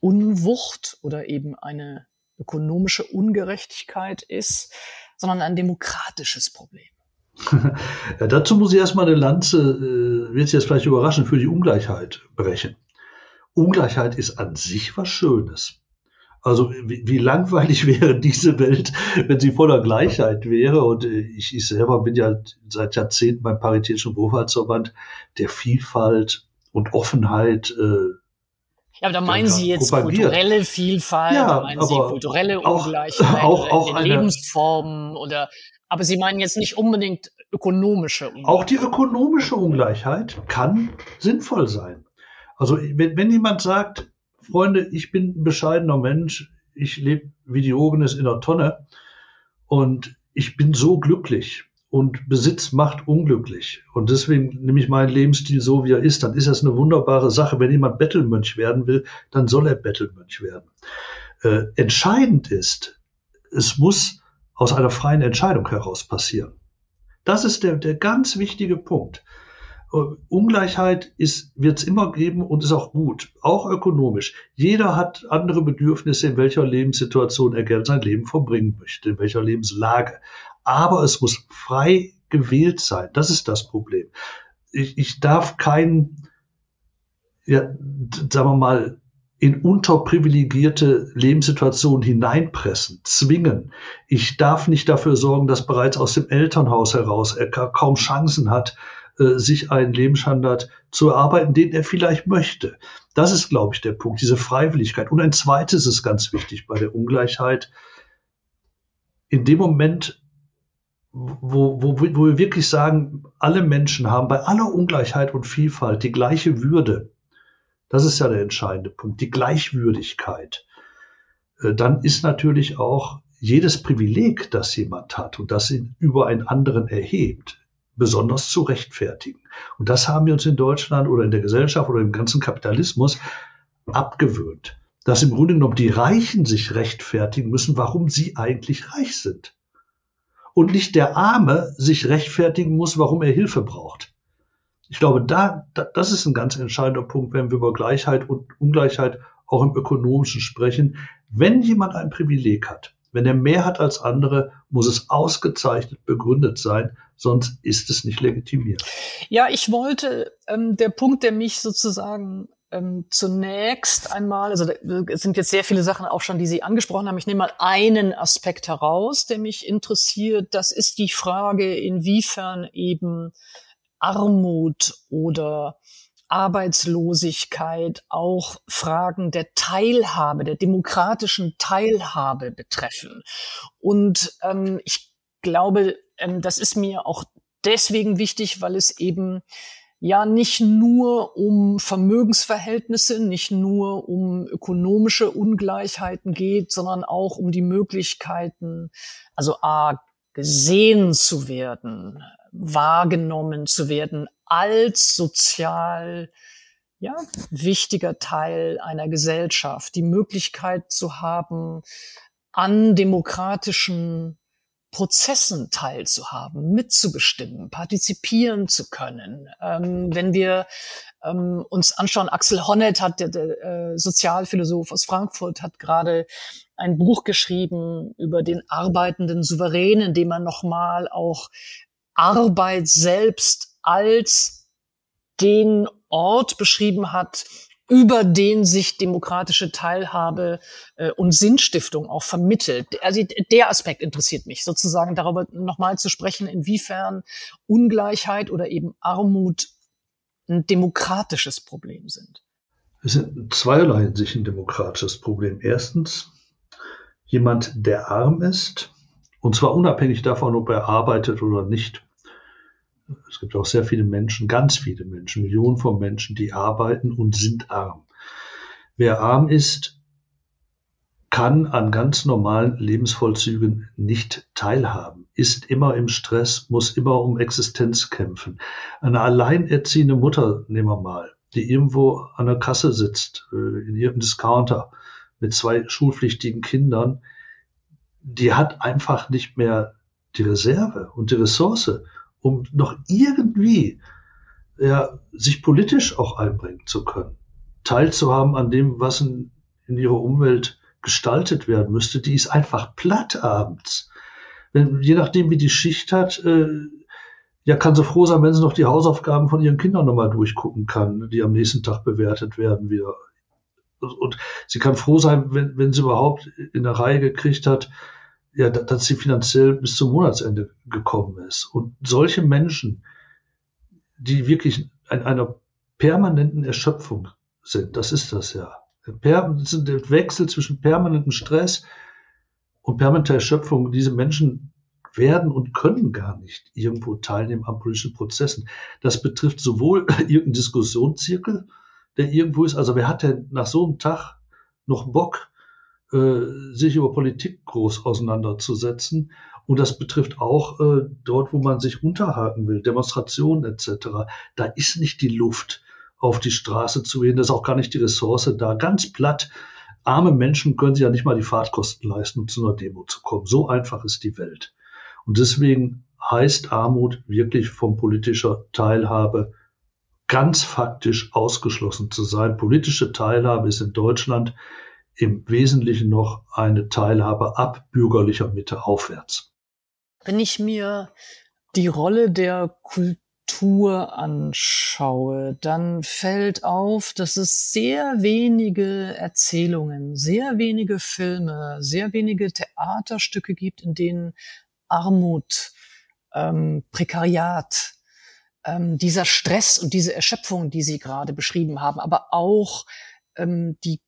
Unwucht oder eben eine ökonomische Ungerechtigkeit ist, sondern ein demokratisches Problem. ja, dazu muss ich erstmal eine Lanze, äh, wird es jetzt vielleicht überraschen, für die Ungleichheit brechen. Ungleichheit ist an sich was Schönes. Also wie, wie langweilig wäre diese Welt, wenn sie voller Gleichheit wäre. Und äh, ich, ich selber bin ja seit Jahrzehnten beim Paritätischen Wohlfahrtsverband der Vielfalt und Offenheit äh, ja, aber da meinen Sie jetzt propagiert. kulturelle Vielfalt, ja, meinen Sie kulturelle Ungleichheit, auch, auch eine, Lebensformen oder aber Sie meinen jetzt nicht unbedingt ökonomische Ungleichheit. Auch die ökonomische Ungleichheit kann sinnvoll sein. Also wenn, wenn jemand sagt, Freunde, ich bin ein bescheidener Mensch, ich lebe wie Diogenes in der Tonne und ich bin so glücklich und Besitz macht unglücklich. Und deswegen nehme ich meinen Lebensstil so, wie er ist. Dann ist das eine wunderbare Sache. Wenn jemand Bettelmönch werden will, dann soll er Bettelmönch werden. Äh, entscheidend ist, es muss aus einer freien Entscheidung heraus passieren. Das ist der, der ganz wichtige Punkt. Ungleichheit ist, wird es immer geben und ist auch gut, auch ökonomisch. Jeder hat andere Bedürfnisse, in welcher Lebenssituation er gerne sein Leben verbringen möchte, in welcher Lebenslage. Aber es muss frei gewählt sein. Das ist das Problem. ich, ich darf keinen, ja, sagen wir mal, in unterprivilegierte Lebenssituationen hineinpressen, zwingen. Ich darf nicht dafür sorgen, dass bereits aus dem Elternhaus heraus er kaum Chancen hat, äh, sich einen Lebensstandard zu erarbeiten, den er vielleicht möchte. Das ist, glaube ich, der Punkt, diese Freiwilligkeit. Und ein zweites ist ganz wichtig bei der Ungleichheit. In dem Moment, wo, wo, wo wir wirklich sagen, alle Menschen haben bei aller Ungleichheit und Vielfalt die gleiche Würde, das ist ja der entscheidende Punkt, die Gleichwürdigkeit. Äh, dann ist natürlich auch jedes Privileg, das jemand hat und das ihn über einen anderen erhebt, besonders zu rechtfertigen. Und das haben wir uns in Deutschland oder in der Gesellschaft oder im ganzen Kapitalismus abgewöhnt. Dass im Grunde genommen die Reichen sich rechtfertigen müssen, warum sie eigentlich reich sind. Und nicht der Arme sich rechtfertigen muss, warum er Hilfe braucht. Ich glaube, da, da, das ist ein ganz entscheidender Punkt, wenn wir über Gleichheit und Ungleichheit auch im Ökonomischen sprechen. Wenn jemand ein Privileg hat, wenn er mehr hat als andere, muss es ausgezeichnet begründet sein, sonst ist es nicht legitimiert. Ja, ich wollte, ähm, der Punkt, der mich sozusagen ähm, zunächst einmal, also es sind jetzt sehr viele Sachen auch schon, die Sie angesprochen haben. Ich nehme mal einen Aspekt heraus, der mich interessiert. Das ist die Frage, inwiefern eben Armut oder Arbeitslosigkeit auch Fragen der Teilhabe, der demokratischen Teilhabe betreffen. Und ähm, ich glaube, ähm, das ist mir auch deswegen wichtig, weil es eben ja nicht nur um Vermögensverhältnisse, nicht nur um ökonomische Ungleichheiten geht, sondern auch um die Möglichkeiten, also a gesehen zu werden, wahrgenommen zu werden als sozial ja, wichtiger Teil einer Gesellschaft, die Möglichkeit zu haben, an demokratischen Prozessen teilzuhaben, mitzubestimmen, partizipieren zu können. Ähm, wenn wir ähm, uns anschauen, Axel Honneth hat, der, der äh, Sozialphilosoph aus Frankfurt, hat gerade ein Buch geschrieben über den arbeitenden Souverän, in dem er nochmal auch Arbeit selbst als den Ort beschrieben hat, über den sich demokratische Teilhabe äh, und Sinnstiftung auch vermittelt. Also der Aspekt interessiert mich, sozusagen darüber nochmal zu sprechen, inwiefern Ungleichheit oder eben Armut ein demokratisches Problem sind. Es sind zweierlei in sich ein demokratisches Problem. Erstens, jemand, der arm ist, und zwar unabhängig davon, ob er arbeitet oder nicht, es gibt auch sehr viele Menschen, ganz viele Menschen, Millionen von Menschen, die arbeiten und sind arm. Wer arm ist, kann an ganz normalen Lebensvollzügen nicht teilhaben, ist immer im Stress, muss immer um Existenz kämpfen. Eine alleinerziehende Mutter, nehmen wir mal, die irgendwo an der Kasse sitzt, äh, in ihrem Discounter mit zwei schulpflichtigen Kindern, die hat einfach nicht mehr die Reserve und die Ressource, um noch irgendwie ja, sich politisch auch einbringen zu können, teilzuhaben an dem, was in, in ihrer Umwelt gestaltet werden müsste, die ist einfach platt abends. Wenn, je nachdem, wie die Schicht hat, äh, ja, kann sie froh sein, wenn sie noch die Hausaufgaben von ihren Kindern nochmal durchgucken kann, die am nächsten Tag bewertet werden wieder. Und sie kann froh sein, wenn, wenn sie überhaupt in der Reihe gekriegt hat, ja, dass sie finanziell bis zum Monatsende gekommen ist. Und solche Menschen, die wirklich in einer permanenten Erschöpfung sind, das ist das ja. Der Wechsel zwischen permanentem Stress und permanenter Erschöpfung, diese Menschen werden und können gar nicht irgendwo teilnehmen an politischen Prozessen. Das betrifft sowohl irgendeinen Diskussionszirkel, der irgendwo ist, also wer hat denn nach so einem Tag noch Bock, sich über Politik groß auseinanderzusetzen. Und das betrifft auch äh, dort, wo man sich unterhaken will, Demonstrationen etc. Da ist nicht die Luft, auf die Straße zu gehen, da ist auch gar nicht die Ressource da. Ganz platt, arme Menschen können sich ja nicht mal die Fahrtkosten leisten, um zu einer Demo zu kommen. So einfach ist die Welt. Und deswegen heißt Armut wirklich von politischer Teilhabe ganz faktisch ausgeschlossen zu sein. Politische Teilhabe ist in Deutschland im Wesentlichen noch eine Teilhabe ab bürgerlicher Mitte aufwärts. Wenn ich mir die Rolle der Kultur anschaue, dann fällt auf, dass es sehr wenige Erzählungen, sehr wenige Filme, sehr wenige Theaterstücke gibt, in denen Armut, ähm, Prekariat, ähm, dieser Stress und diese Erschöpfung, die Sie gerade beschrieben haben, aber auch ähm, die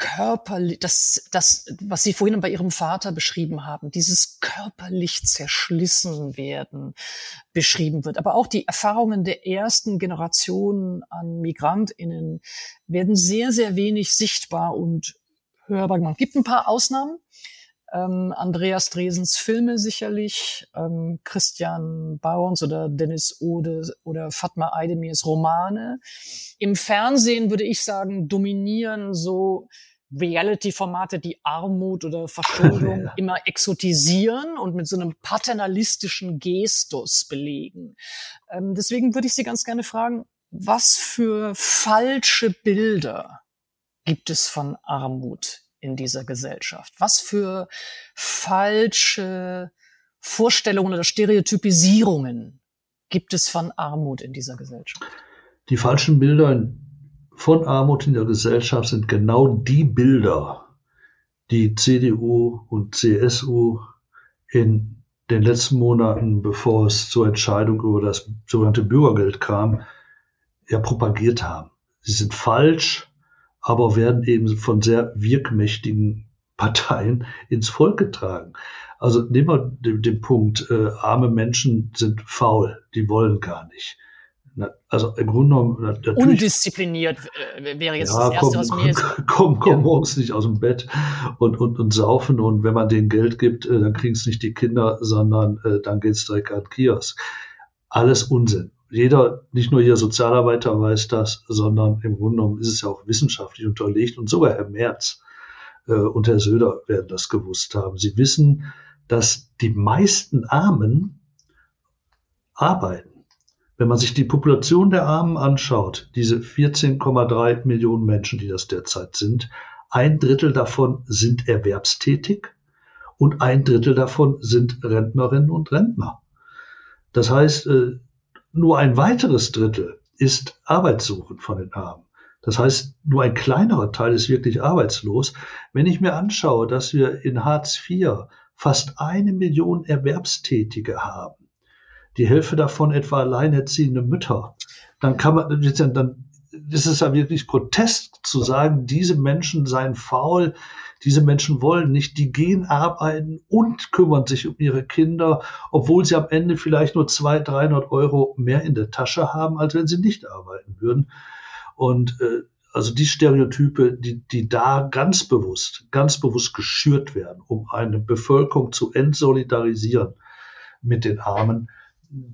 körperlich, das, das, was Sie vorhin bei Ihrem Vater beschrieben haben, dieses körperlich zerschlissen werden beschrieben wird. Aber auch die Erfahrungen der ersten Generationen an MigrantInnen werden sehr, sehr wenig sichtbar und hörbar gemacht. Es gibt ein paar Ausnahmen ähm, Andreas Dresens Filme sicherlich, ähm, Christian Bauerns oder Dennis Ode oder Fatma Aydemirs Romane. Im Fernsehen würde ich sagen, dominieren so Reality-Formate, die Armut oder Verschuldung ja. immer exotisieren und mit so einem paternalistischen Gestus belegen. Ähm, deswegen würde ich Sie ganz gerne fragen, was für falsche Bilder gibt es von Armut in dieser Gesellschaft? Was für falsche Vorstellungen oder Stereotypisierungen gibt es von Armut in dieser Gesellschaft? Die falschen Bilder von Armut in der Gesellschaft sind genau die Bilder, die CDU und CSU in den letzten Monaten, bevor es zur Entscheidung über das sogenannte Bürgergeld kam, ja propagiert haben. Sie sind falsch, aber werden eben von sehr wirkmächtigen Parteien ins Volk getragen. Also nehmen wir den, den Punkt, äh, arme Menschen sind faul, die wollen gar nicht. Na, also im Grunde genommen natürlich, undiszipliniert äh, wäre jetzt ja, das erste, komm, was mir jetzt komm, komm ja. morgens nicht aus dem Bett und, und, und saufen und wenn man denen Geld gibt, äh, dann kriegen es nicht die Kinder, sondern äh, dann geht's direkt an Kiosk. Alles Unsinn jeder, nicht nur hier Sozialarbeiter weiß das, sondern im Grunde genommen ist es ja auch wissenschaftlich unterlegt und sogar Herr Merz äh, und Herr Söder werden das gewusst haben. Sie wissen, dass die meisten Armen arbeiten. Wenn man sich die Population der Armen anschaut, diese 14,3 Millionen Menschen, die das derzeit sind, ein Drittel davon sind erwerbstätig und ein Drittel davon sind Rentnerinnen und Rentner. Das heißt, äh, nur ein weiteres Drittel ist arbeitssuchend von den Armen. Das heißt, nur ein kleinerer Teil ist wirklich arbeitslos. Wenn ich mir anschaue, dass wir in Hartz IV fast eine Million Erwerbstätige haben, die Hälfte davon etwa alleinerziehende Mütter, dann kann man, dann ist es ja wirklich grotesk zu sagen, diese Menschen seien faul, diese Menschen wollen nicht, die gehen arbeiten und kümmern sich um ihre Kinder, obwohl sie am Ende vielleicht nur 200, 300 Euro mehr in der Tasche haben, als wenn sie nicht arbeiten würden. Und äh, also die Stereotype, die, die da ganz bewusst, ganz bewusst geschürt werden, um eine Bevölkerung zu entsolidarisieren mit den Armen,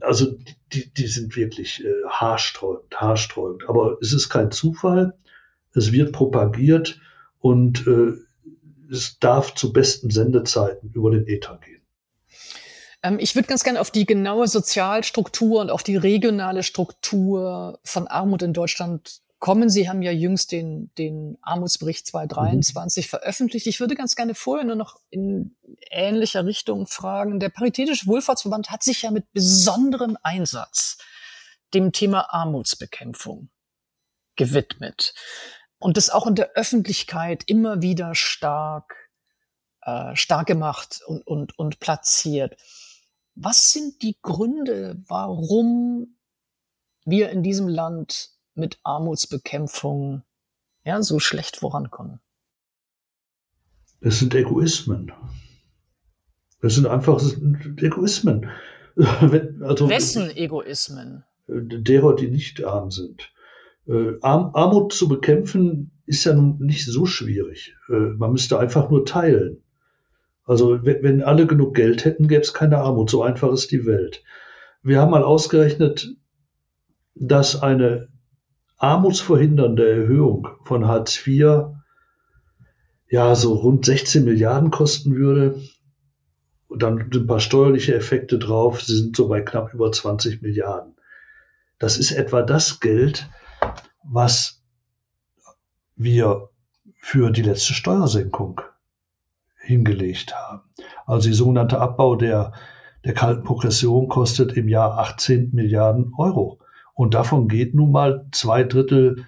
also die, die sind wirklich äh, haarsträubend, haarsträubend. Aber es ist kein Zufall, es wird propagiert und äh, es darf zu besten Sendezeiten über den Ether gehen. Ähm, ich würde ganz gerne auf die genaue Sozialstruktur und auch die regionale Struktur von Armut in Deutschland kommen. Sie haben ja jüngst den, den Armutsbericht 2023 mhm. veröffentlicht. Ich würde ganz gerne vorher nur noch in ähnlicher Richtung fragen. Der Paritätische Wohlfahrtsverband hat sich ja mit besonderem Einsatz dem Thema Armutsbekämpfung gewidmet und das auch in der Öffentlichkeit immer wieder stark, äh, stark gemacht und, und, und platziert. Was sind die Gründe, warum wir in diesem Land mit Armutsbekämpfung ja, so schlecht vorankommen? Das sind Egoismen. Das sind einfach Egoismen. also, Wessen Egoismen? Derer, die nicht arm sind. Äh, Armut zu bekämpfen ist ja nun nicht so schwierig. Äh, man müsste einfach nur teilen. Also wenn alle genug Geld hätten, gäbe es keine Armut. So einfach ist die Welt. Wir haben mal ausgerechnet, dass eine armutsverhindernde Erhöhung von Hartz IV ja so rund 16 Milliarden kosten würde. Und dann sind ein paar steuerliche Effekte drauf. Sie sind so bei knapp über 20 Milliarden. Das ist etwa das Geld, was wir für die letzte Steuersenkung hingelegt haben. Also die sogenannte Abbau der, der kalten Progression kostet im Jahr 18 Milliarden Euro. Und davon geht nun mal zwei Drittel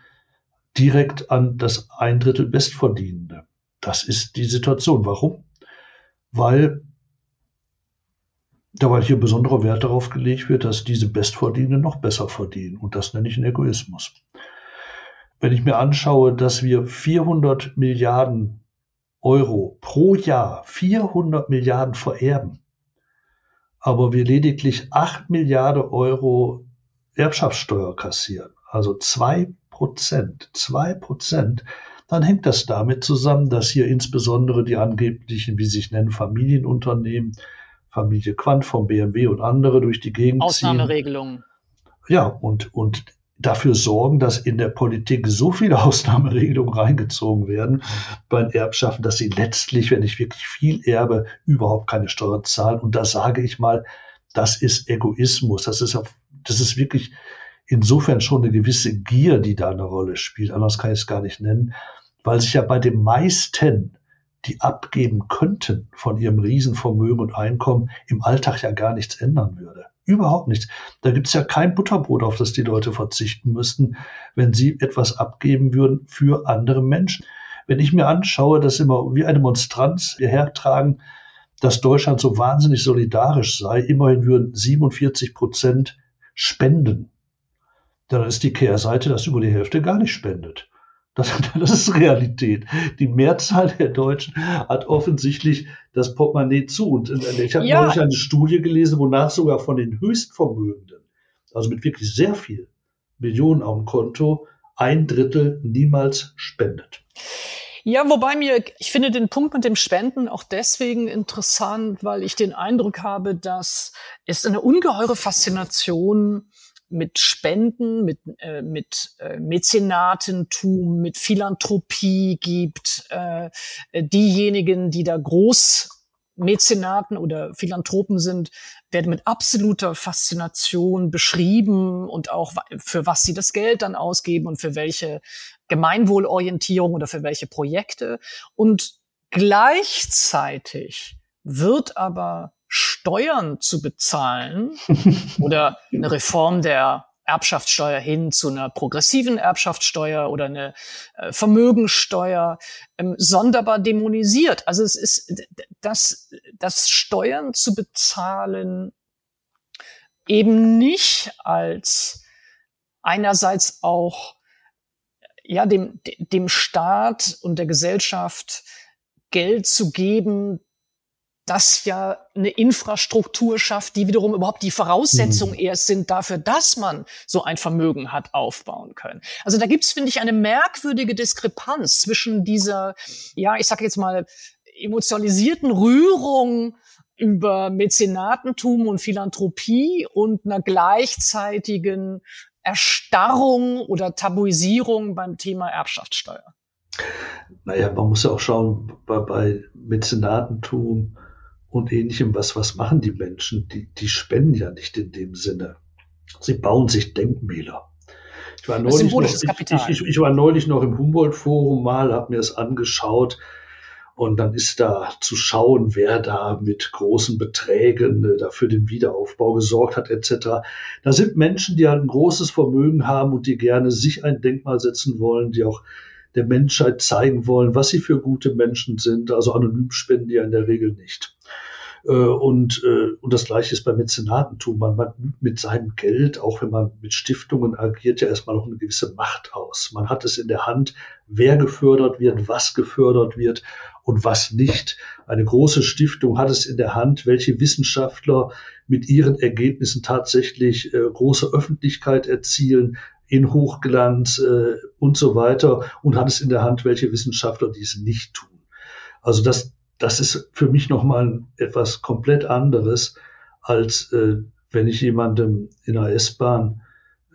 direkt an das ein Drittel Bestverdienende. Das ist die Situation. Warum? Weil dabei hier besonderer Wert darauf gelegt wird, dass diese Bestverdienenden noch besser verdienen. Und das nenne ich einen Egoismus. Wenn ich mir anschaue, dass wir 400 Milliarden Euro pro Jahr, 400 Milliarden vererben, aber wir lediglich 8 Milliarden Euro Erbschaftssteuer kassieren, also zwei Prozent, zwei Prozent, dann hängt das damit zusammen, dass hier insbesondere die angeblichen, wie sie sich nennen, Familienunternehmen, Familie Quant vom BMW und andere durch die Gegend Ausnahmeregelungen. Ja, und, und dafür sorgen, dass in der Politik so viele Ausnahmeregelungen reingezogen werden bei Erbschaften, dass sie letztlich, wenn ich wirklich viel erbe, überhaupt keine Steuern zahlen. Und da sage ich mal, das ist Egoismus. Das ist, das ist wirklich insofern schon eine gewisse Gier, die da eine Rolle spielt. Anders kann ich es gar nicht nennen, weil sich ja bei den meisten, die abgeben könnten von ihrem Riesenvermögen und Einkommen, im Alltag ja gar nichts ändern würde. Überhaupt nichts. Da gibt es ja kein Butterbrot, auf das die Leute verzichten müssten, wenn sie etwas abgeben würden für andere Menschen. Wenn ich mir anschaue, dass immer wie eine Monstranz hierher tragen, dass Deutschland so wahnsinnig solidarisch sei, immerhin würden 47 Prozent spenden dann ist die Kehrseite, dass über die Hälfte gar nicht spendet. Das, das ist Realität. Die Mehrzahl der Deutschen hat offensichtlich das Portemonnaie zu. Und ich habe ja. neulich eine Studie gelesen, wonach sogar von den Höchstvermögenden, also mit wirklich sehr viel Millionen auf dem Konto, ein Drittel niemals spendet. Ja, wobei mir, ich finde den Punkt mit dem Spenden auch deswegen interessant, weil ich den Eindruck habe, dass es eine ungeheure Faszination mit Spenden, mit, äh, mit äh, Mäzenatentum, mit Philanthropie gibt. Äh, diejenigen, die da groß Mäzenaten oder Philanthropen sind, werden mit absoluter Faszination beschrieben und auch für was sie das Geld dann ausgeben und für welche Gemeinwohlorientierung oder für welche Projekte. Und gleichzeitig wird aber Steuern zu bezahlen oder eine Reform der Erbschaftssteuer hin zu einer progressiven Erbschaftssteuer oder eine äh, Vermögensteuer ähm, sonderbar dämonisiert. Also es ist das, das Steuern zu bezahlen eben nicht als einerseits auch ja dem dem Staat und der Gesellschaft Geld zu geben, das ja eine Infrastruktur schafft, die wiederum überhaupt die Voraussetzung mhm. erst sind dafür, dass man so ein Vermögen hat aufbauen können. Also da gibt's, finde ich, eine merkwürdige Diskrepanz zwischen dieser, ja, ich sage jetzt mal, emotionalisierten Rührung über Mäzenatentum und Philanthropie und einer gleichzeitigen Erstarrung oder Tabuisierung beim Thema Erbschaftssteuer. Naja, man muss ja auch schauen, bei, bei Mäzenatentum und ähnlichem, was, was machen die Menschen? Die, die spenden ja nicht in dem Sinne. Sie bauen sich Denkmäler. Ich war neulich, noch, ich, ich, ich, war neulich noch im Humboldt-Forum mal, habe mir das angeschaut und dann ist da zu schauen, wer da mit großen Beträgen äh, dafür den Wiederaufbau gesorgt hat, etc. Da sind Menschen, die halt ein großes Vermögen haben und die gerne sich ein Denkmal setzen wollen, die auch der Menschheit zeigen wollen, was sie für gute Menschen sind. Also anonym spenden die ja in der Regel nicht. Äh, und, äh, und das Gleiche ist beim Mäzenatentum. Man, man mit seinem Geld, auch wenn man mit Stiftungen agiert, ja erstmal noch eine gewisse Macht aus. Man hat es in der Hand, wer gefördert wird, was gefördert wird und was nicht. Eine große Stiftung hat es in der Hand, welche Wissenschaftler mit ihren Ergebnissen tatsächlich äh, große Öffentlichkeit erzielen, in Hochglanz äh, und so weiter und hat es in der Hand, welche Wissenschaftler dies nicht tun. Also das, das ist für mich nochmal etwas komplett anderes, als äh, wenn ich jemandem in der S-Bahn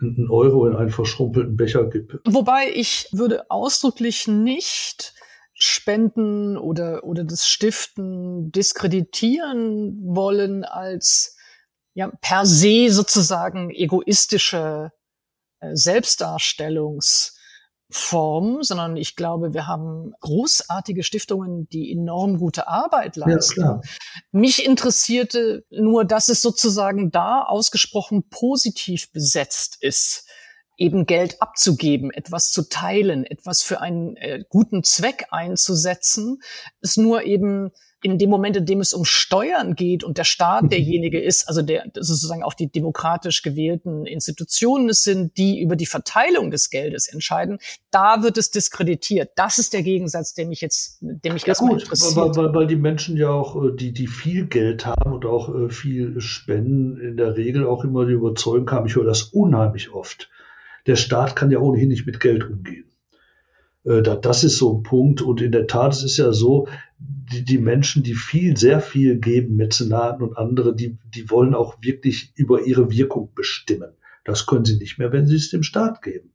einen Euro in einen verschrumpelten Becher gebe. Wobei ich würde ausdrücklich nicht Spenden oder, oder das Stiften diskreditieren wollen als ja, per se sozusagen egoistische äh, Selbstdarstellungsform, Form, sondern ich glaube, wir haben großartige Stiftungen, die enorm gute Arbeit leisten. Ja, Mich interessierte nur, dass es sozusagen da ausgesprochen positiv besetzt ist eben Geld abzugeben, etwas zu teilen, etwas für einen äh, guten Zweck einzusetzen, ist nur eben in dem Moment, in dem es um Steuern geht und der Staat mhm. derjenige ist, also der sozusagen auch die demokratisch gewählten Institutionen es sind, die über die Verteilung des Geldes entscheiden, da wird es diskreditiert. Das ist der Gegensatz, der mich jetzt, der mich ja, erstmal gut, interessiert. Weil, weil, weil die Menschen ja auch, äh, die, die viel Geld haben und auch äh, viel spenden, in der Regel auch immer die Überzeugung haben, ich höre das unheimlich oft. Der Staat kann ja ohnehin nicht mit Geld umgehen. Äh, das ist so ein Punkt. Und in der Tat, es ist ja so, die, die Menschen, die viel, sehr viel geben, Mäzenaten und andere, die, die wollen auch wirklich über ihre Wirkung bestimmen. Das können sie nicht mehr, wenn sie es dem Staat geben.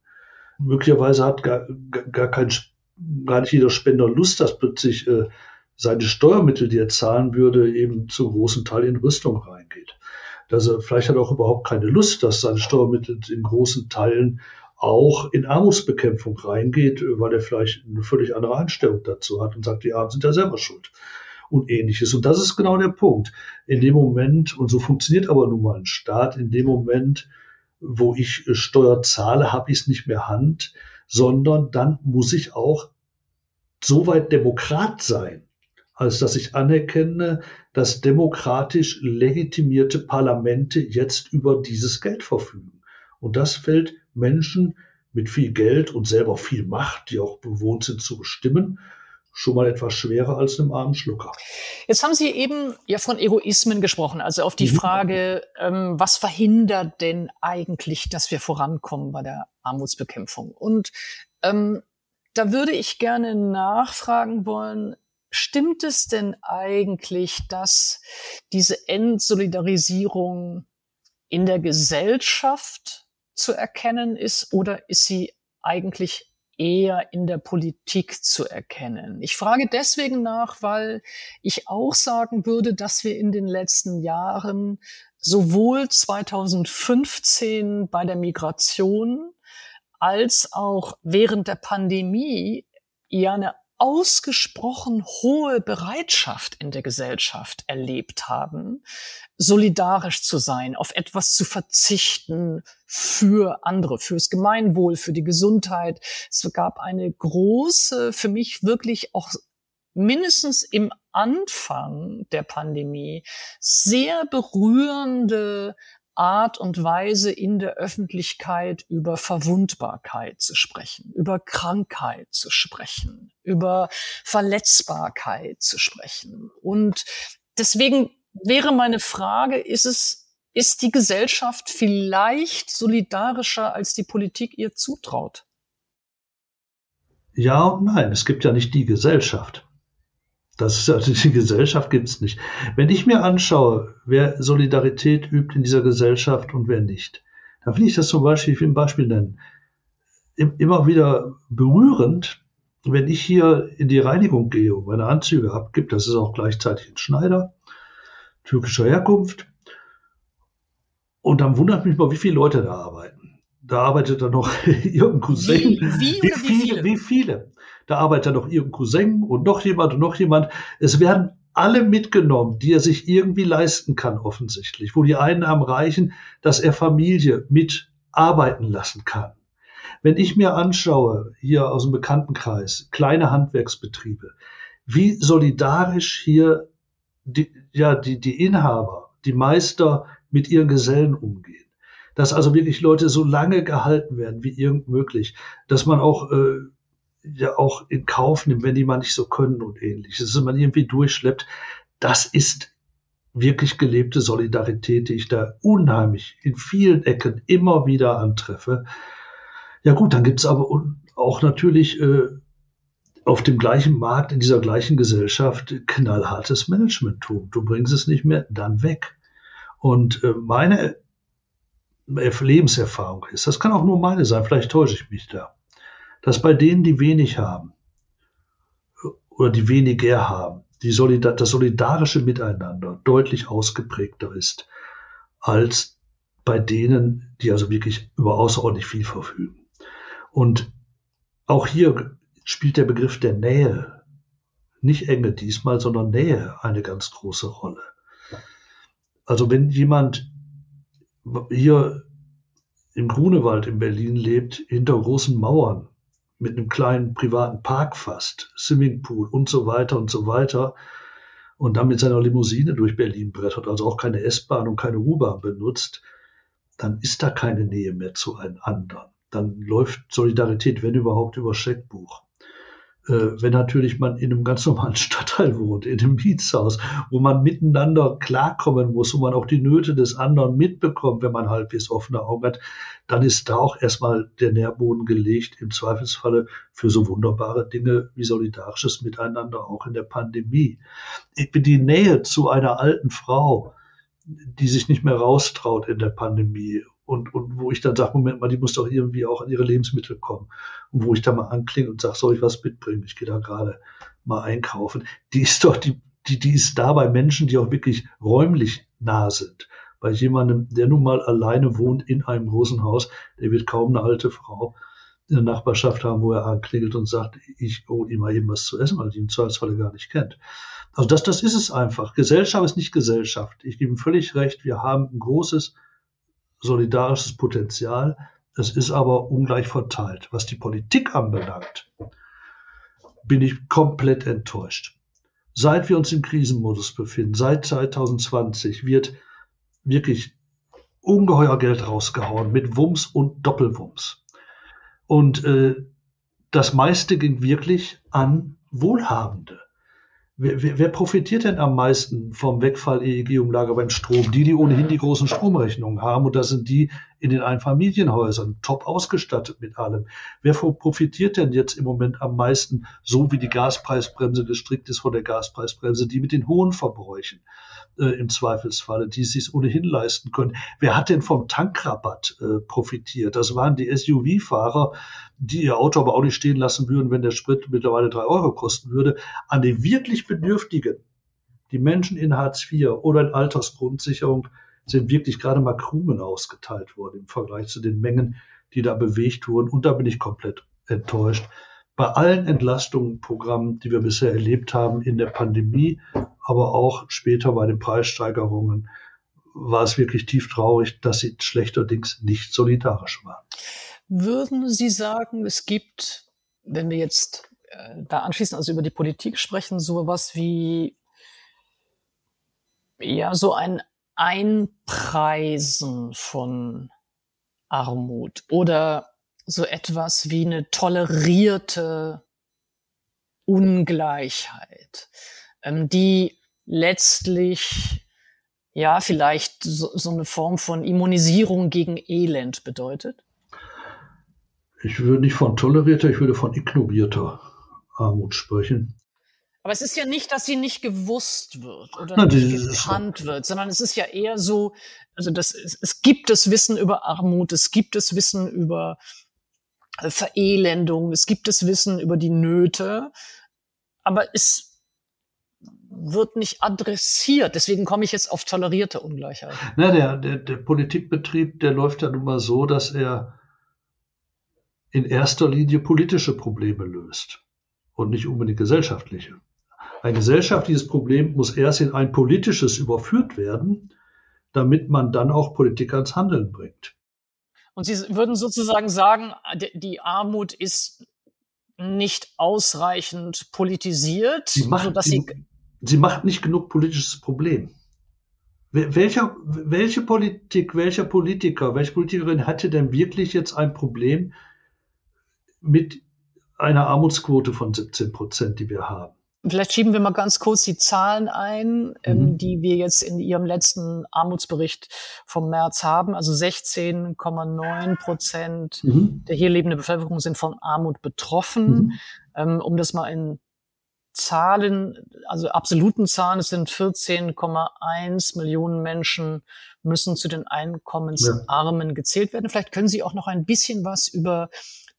Möglicherweise hat gar, gar kein, gar nicht jeder Spender Lust, dass plötzlich äh, seine Steuermittel, die er zahlen würde, eben zu großen Teil in Rüstung reingeht. Dass er vielleicht hat er auch überhaupt keine Lust, dass seine Steuermittel in großen Teilen auch in Armutsbekämpfung reingeht, weil er vielleicht eine völlig andere Einstellung dazu hat und sagt, die Armen sind ja selber schuld und ähnliches. Und das ist genau der Punkt. In dem Moment, und so funktioniert aber nun mal ein Staat, in dem Moment, wo ich Steuer zahle, habe ich es nicht mehr Hand, sondern dann muss ich auch so weit Demokrat sein, als dass ich anerkenne, dass demokratisch legitimierte Parlamente jetzt über dieses Geld verfügen. Und das fällt Menschen mit viel Geld und selber viel Macht, die auch bewohnt sind zu bestimmen, schon mal etwas schwerer als einem armen Schlucker. Jetzt haben Sie eben ja von Egoismen gesprochen, also auf die mhm. Frage, ähm, was verhindert denn eigentlich, dass wir vorankommen bei der Armutsbekämpfung? Und ähm, da würde ich gerne nachfragen wollen, stimmt es denn eigentlich, dass diese Entsolidarisierung in der Gesellschaft zu erkennen ist oder ist sie eigentlich eher in der Politik zu erkennen? Ich frage deswegen nach, weil ich auch sagen würde, dass wir in den letzten Jahren sowohl 2015 bei der Migration als auch während der Pandemie ja eine ausgesprochen hohe Bereitschaft in der Gesellschaft erlebt haben, solidarisch zu sein, auf etwas zu verzichten für andere, fürs Gemeinwohl, für die Gesundheit. Es gab eine große, für mich wirklich auch mindestens im Anfang der Pandemie sehr berührende Art und Weise in der Öffentlichkeit über Verwundbarkeit zu sprechen, über Krankheit zu sprechen, über Verletzbarkeit zu sprechen. Und deswegen wäre meine Frage, ist es, ist die Gesellschaft vielleicht solidarischer, als die Politik ihr zutraut? Ja und nein. Es gibt ja nicht die Gesellschaft. Das ist also die Gesellschaft gibt es nicht. Wenn ich mir anschaue, wer Solidarität übt in dieser Gesellschaft und wer nicht, dann finde ich das zum Beispiel, ich will ein Beispiel nennen, immer wieder berührend, wenn ich hier in die Reinigung gehe und meine Anzüge abgibt, das ist auch gleichzeitig ein Schneider, türkischer Herkunft, und dann wundert mich mal, wie viele Leute da arbeiten. Da arbeitet dann noch irgendein Cousin. Wie, wie, wie, viele? Wie viele? da arbeitet noch irgendein Cousin und noch jemand und noch jemand. Es werden alle mitgenommen, die er sich irgendwie leisten kann, offensichtlich, wo die Einnahmen reichen, dass er Familie mit arbeiten lassen kann. Wenn ich mir anschaue, hier aus dem Bekanntenkreis, kleine Handwerksbetriebe, wie solidarisch hier die, ja, die, die Inhaber, die Meister mit ihren Gesellen umgehen. Dass also wirklich Leute so lange gehalten werden wie irgend möglich, dass man auch äh, ja auch in Kauf nimmt, wenn die mal nicht so können und ähnliches, dass man irgendwie durchschleppt, das ist wirklich gelebte Solidarität, die ich da unheimlich in vielen Ecken immer wieder antreffe. Ja gut, dann gibt's aber auch natürlich äh, auf dem gleichen Markt, in dieser gleichen Gesellschaft, knallhartes Managementtum. Du bringst es nicht mehr, dann weg. Und äh, meine Lebenserfahrung ist, das kann auch nur meine sein, vielleicht täusche ich mich da dass bei denen, die wenig haben oder die weniger haben, die Solidar das solidarische Miteinander deutlich ausgeprägter ist als bei denen, die also wirklich über außerordentlich viel verfügen. Und auch hier spielt der Begriff der Nähe, nicht Enge diesmal, sondern Nähe eine ganz große Rolle. Also wenn jemand hier im Grunewald in Berlin lebt, hinter großen Mauern, mit einem kleinen privaten Park fast, Swimmingpool und so weiter und so weiter, und dann mit seiner Limousine durch Berlin brettert, also auch keine S-Bahn und keine U-Bahn benutzt, dann ist da keine Nähe mehr zu einem anderen. Dann läuft Solidarität, wenn überhaupt, über Scheckbuch. Äh, wenn natürlich man in einem ganz normalen Stadtteil wohnt, in einem Mietshaus, wo man miteinander klarkommen muss, wo man auch die Nöte des anderen mitbekommt, wenn man halbwegs offene Augen hat, dann ist da auch erstmal der Nährboden gelegt, im Zweifelsfalle für so wunderbare Dinge wie solidarisches Miteinander auch in der Pandemie. Die Nähe zu einer alten Frau, die sich nicht mehr raustraut in der Pandemie und, und wo ich dann sage, Moment mal, die muss doch irgendwie auch an ihre Lebensmittel kommen. Und wo ich da mal anklinge und sage, soll ich was mitbringen? Ich gehe da gerade mal einkaufen. Die ist doch, die, die, die ist da bei Menschen, die auch wirklich räumlich nah sind. Bei jemandem, der nun mal alleine wohnt in einem großen Haus, der wird kaum eine alte Frau in der Nachbarschaft haben, wo er anklingelt und sagt, ich hole ihm mal eben was zu essen, weil die im Zweifelsfalle gar nicht kennt. Also das, das ist es einfach. Gesellschaft ist nicht Gesellschaft. Ich gebe ihm völlig recht. Wir haben ein großes solidarisches Potenzial. Es ist aber ungleich verteilt. Was die Politik anbelangt, bin ich komplett enttäuscht. Seit wir uns im Krisenmodus befinden, seit 2020 wird wirklich ungeheuer Geld rausgehauen mit Wumms und Doppelwumms. Und äh, das meiste ging wirklich an Wohlhabende. Wer, wer, profitiert denn am meisten vom Wegfall EEG-Umlage beim Strom? Die, die ohnehin die großen Stromrechnungen haben. Und das sind die in den Einfamilienhäusern, top ausgestattet mit allem. Wer profitiert denn jetzt im Moment am meisten, so wie die Gaspreisbremse gestrickt ist von der Gaspreisbremse? Die mit den hohen Verbräuchen äh, im Zweifelsfalle, die es sich ohnehin leisten können. Wer hat denn vom Tankrabatt äh, profitiert? Das waren die SUV-Fahrer, die ihr Auto aber auch nicht stehen lassen würden, wenn der Sprit mittlerweile drei Euro kosten würde. An die wirklich Bedürftigen, die Menschen in Hartz IV oder in Altersgrundsicherung, sind wirklich gerade mal Krumen ausgeteilt worden im Vergleich zu den Mengen, die da bewegt wurden. Und da bin ich komplett enttäuscht. Bei allen Entlastungsprogrammen, die wir bisher erlebt haben in der Pandemie, aber auch später bei den Preissteigerungen war es wirklich tief traurig, dass sie schlechterdings nicht solidarisch waren. Würden Sie sagen, es gibt, wenn wir jetzt äh, da anschließend also über die Politik sprechen, so was wie ja so ein Einpreisen von Armut oder so etwas wie eine tolerierte Ungleichheit, ähm, die letztlich ja vielleicht so, so eine Form von Immunisierung gegen Elend bedeutet? Ich würde nicht von tolerierter, ich würde von ignorierter Armut sprechen. Aber es ist ja nicht, dass sie nicht gewusst wird oder Na, nicht gekannt wird, sondern es ist ja eher so, also das, es, gibt das Wissen über Armut, es gibt das Wissen über äh, Verelendung, es gibt das Wissen über die Nöte, aber es wird nicht adressiert. Deswegen komme ich jetzt auf tolerierte Ungleichheit. Na, der, der, der Politikbetrieb, der läuft ja nun mal so, dass er in erster Linie politische Probleme löst und nicht unbedingt gesellschaftliche. Ein gesellschaftliches Problem muss erst in ein politisches überführt werden, damit man dann auch Politik ans Handeln bringt. Und Sie würden sozusagen sagen, die Armut ist nicht ausreichend politisiert, sie macht, sodass sie, sie macht nicht genug politisches Problem. Welcher, welche Politik, welcher Politiker, welche Politikerin hatte denn wirklich jetzt ein Problem mit einer Armutsquote von 17 Prozent, die wir haben? Vielleicht schieben wir mal ganz kurz die Zahlen ein, ähm, mhm. die wir jetzt in Ihrem letzten Armutsbericht vom März haben. Also 16,9 Prozent mhm. der hier lebenden Bevölkerung sind von Armut betroffen. Mhm. Ähm, um das mal in Zahlen, also absoluten Zahlen, es sind 14,1 Millionen Menschen müssen zu den Einkommensarmen ja. gezählt werden. Vielleicht können Sie auch noch ein bisschen was über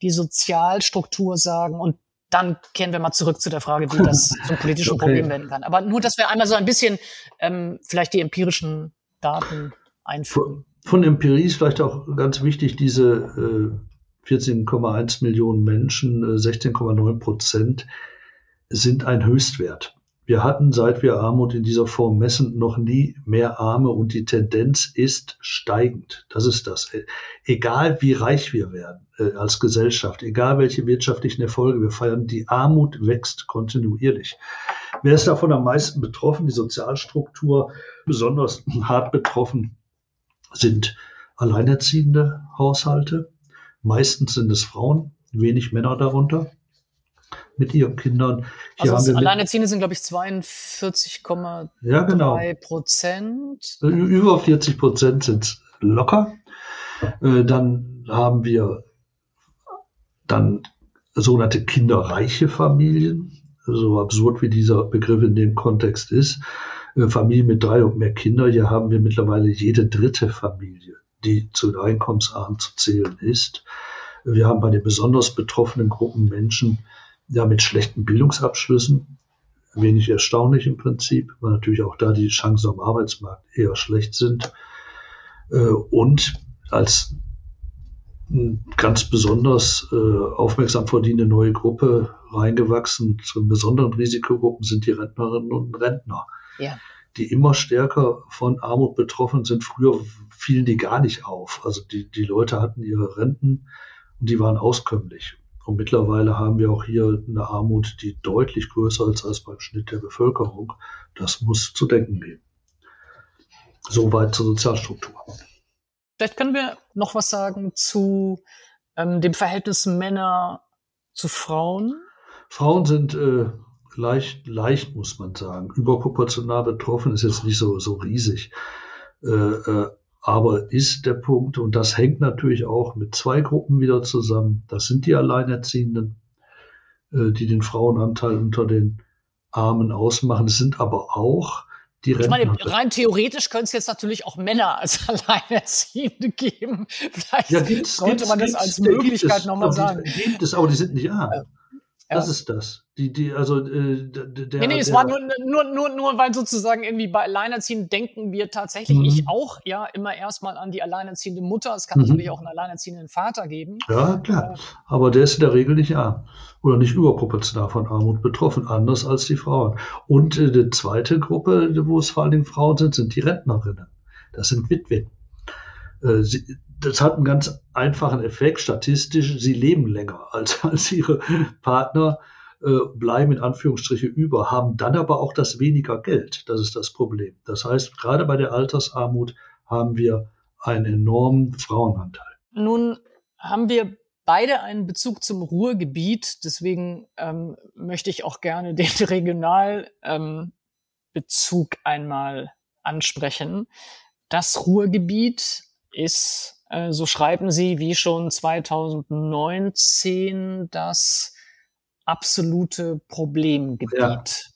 die Sozialstruktur sagen und dann kehren wir mal zurück zu der Frage, wie das zum politischen okay. Problem werden kann. Aber nur, dass wir einmal so ein bisschen ähm, vielleicht die empirischen Daten einführen. Von, von Empirie ist vielleicht auch ganz wichtig diese äh, 14,1 Millionen Menschen, 16,9 äh, Prozent sind ein Höchstwert. Wir hatten, seit wir Armut in dieser Form messen, noch nie mehr Arme und die Tendenz ist steigend. Das ist das. Egal wie reich wir werden äh, als Gesellschaft, egal welche wirtschaftlichen Erfolge wir feiern, die Armut wächst kontinuierlich. Wer ist davon am meisten betroffen? Die Sozialstruktur, besonders hart betroffen sind alleinerziehende Haushalte. Meistens sind es Frauen, wenig Männer darunter mit ihren Kindern. Hier also Alleinerziehende sind, glaube ich, 42,3 ja, genau. Prozent. Über 40 Prozent sind locker. Äh, dann haben wir dann sogenannte kinderreiche Familien. So absurd wie dieser Begriff in dem Kontext ist. Äh, Familien mit drei und mehr Kindern. Hier haben wir mittlerweile jede dritte Familie, die zu den Einkommensarmen zu zählen ist. Wir haben bei den besonders betroffenen Gruppen Menschen ja, mit schlechten Bildungsabschlüssen. Wenig erstaunlich im Prinzip, weil natürlich auch da die Chancen am Arbeitsmarkt eher schlecht sind. Äh, und als ganz besonders äh, aufmerksam verdienende neue Gruppe reingewachsen zu besonderen Risikogruppen sind die Rentnerinnen und Rentner, ja. die immer stärker von Armut betroffen sind. Früher fielen die gar nicht auf. Also die, die Leute hatten ihre Renten und die waren auskömmlich. Und mittlerweile haben wir auch hier eine Armut, die deutlich größer ist als beim Schnitt der Bevölkerung. Das muss zu denken geben. Soweit zur Sozialstruktur. Vielleicht können wir noch was sagen zu ähm, dem Verhältnis Männer zu Frauen. Frauen sind äh, leicht, leicht, muss man sagen. Überproportional betroffen ist jetzt nicht so, so riesig. Äh, äh, aber ist der Punkt, und das hängt natürlich auch mit zwei Gruppen wieder zusammen. Das sind die Alleinerziehenden, äh, die den Frauenanteil unter den Armen ausmachen. Es sind aber auch die Rentner. Ich meine, rein theoretisch könnte es jetzt natürlich auch Männer als Alleinerziehende geben. Vielleicht ja, gibt's, sollte gibt's, man das als Möglichkeit nochmal sagen. Gibt es, aber die sind nicht arm. Das ist das. Die, die, also, äh, der, nee, nee, es war nur, nur, nur, nur, weil sozusagen irgendwie bei Alleinerziehenden denken wir tatsächlich, mhm. ich auch, ja, immer erstmal an die alleinerziehende Mutter. Es kann mhm. natürlich auch einen alleinerziehenden Vater geben. Ja, klar. Äh, Aber der ist in der Regel nicht arm oder nicht überproportional von Armut betroffen, anders als die Frauen. Und äh, die zweite Gruppe, wo es vor allen Dingen Frauen sind, sind die Rentnerinnen. Das sind Witwen. Äh, sie, das hat einen ganz einfachen Effekt statistisch. Sie leben länger als, als ihre Partner, äh, bleiben in Anführungsstriche über, haben dann aber auch das weniger Geld. Das ist das Problem. Das heißt, gerade bei der Altersarmut haben wir einen enormen Frauenanteil. Nun haben wir beide einen Bezug zum Ruhrgebiet. Deswegen ähm, möchte ich auch gerne den Regionalbezug ähm, einmal ansprechen. Das Ruhrgebiet ist äh, so schreiben sie, wie schon 2019 das absolute Problemgebiet.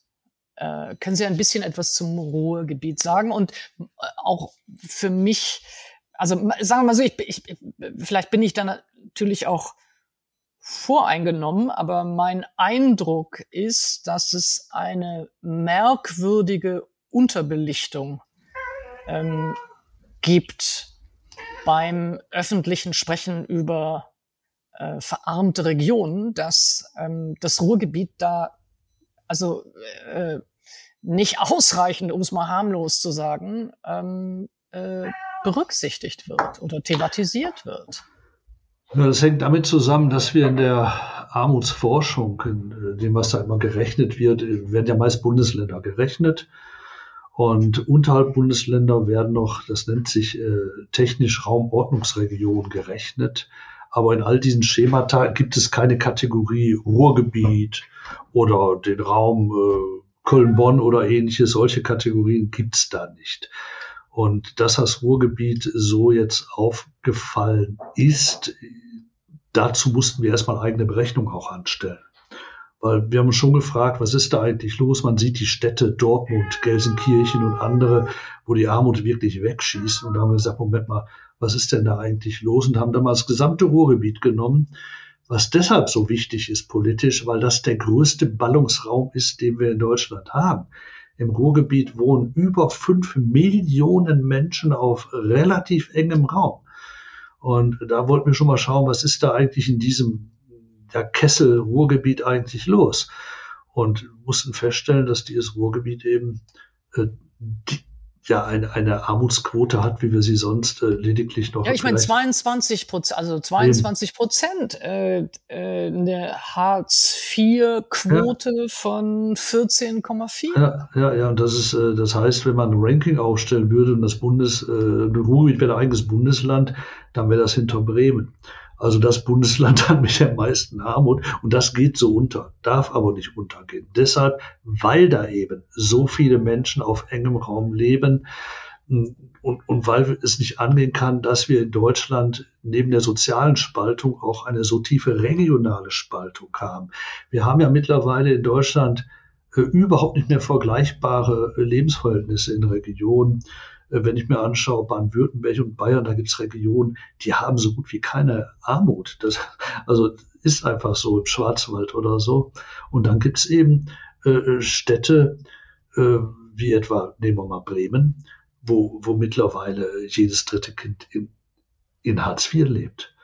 Ja. Äh, können Sie ein bisschen etwas zum Ruhrgebiet sagen? Und äh, auch für mich, also sagen wir mal so, ich, ich, vielleicht bin ich da natürlich auch voreingenommen, aber mein Eindruck ist, dass es eine merkwürdige Unterbelichtung ähm, gibt beim öffentlichen Sprechen über äh, verarmte Regionen, dass ähm, das Ruhrgebiet da also äh, nicht ausreichend, um es mal harmlos zu sagen, ähm, äh, berücksichtigt wird oder thematisiert wird. Das hängt damit zusammen, dass wir in der Armutsforschung, in äh, dem, was da immer gerechnet wird, werden ja meist Bundesländer gerechnet. Und unterhalb Bundesländer werden noch, das nennt sich äh, technisch Raumordnungsregion gerechnet. Aber in all diesen Schemata gibt es keine Kategorie Ruhrgebiet oder den Raum äh, Köln-Bonn oder ähnliches. Solche Kategorien gibt es da nicht. Und dass das Ruhrgebiet so jetzt aufgefallen ist, dazu mussten wir erstmal eigene Berechnungen auch anstellen. Weil wir haben schon gefragt, was ist da eigentlich los? Man sieht die Städte Dortmund, Gelsenkirchen und andere, wo die Armut wirklich wegschießt. Und da haben wir gesagt, Moment mal, was ist denn da eigentlich los? Und haben dann mal das gesamte Ruhrgebiet genommen, was deshalb so wichtig ist politisch, weil das der größte Ballungsraum ist, den wir in Deutschland haben. Im Ruhrgebiet wohnen über fünf Millionen Menschen auf relativ engem Raum. Und da wollten wir schon mal schauen, was ist da eigentlich in diesem ja, Kessel Ruhrgebiet eigentlich los? Und mussten feststellen, dass dieses Ruhrgebiet eben äh, ja eine, eine Armutsquote hat, wie wir sie sonst äh, lediglich noch. Ja, ich meine 22 Prozent, also 22 Prozent äh, äh, eine Hartz-IV-Quote ja. von 14,4. Ja, ja, ja, und das ist, äh, das heißt, wenn man ein Ranking aufstellen würde und das Bundes, äh, Ruhrgebiet wäre ein eigenes Bundesland, dann wäre das hinter Bremen. Also das Bundesland hat mit der meisten Armut und das geht so unter, darf aber nicht untergehen. Deshalb, weil da eben so viele Menschen auf engem Raum leben und, und weil es nicht angehen kann, dass wir in Deutschland neben der sozialen Spaltung auch eine so tiefe regionale Spaltung haben. Wir haben ja mittlerweile in Deutschland äh, überhaupt nicht mehr vergleichbare Lebensverhältnisse in Regionen äh, wenn ich mir anschaue, Baden-Württemberg und Bayern, da gibt es Regionen, die haben so gut wie keine Armut. Das, also ist einfach so im Schwarzwald oder so. Und dann gibt es eben äh, Städte, äh, wie etwa, nehmen wir mal Bremen, wo, wo mittlerweile jedes dritte Kind in, in Hartz IV lebt.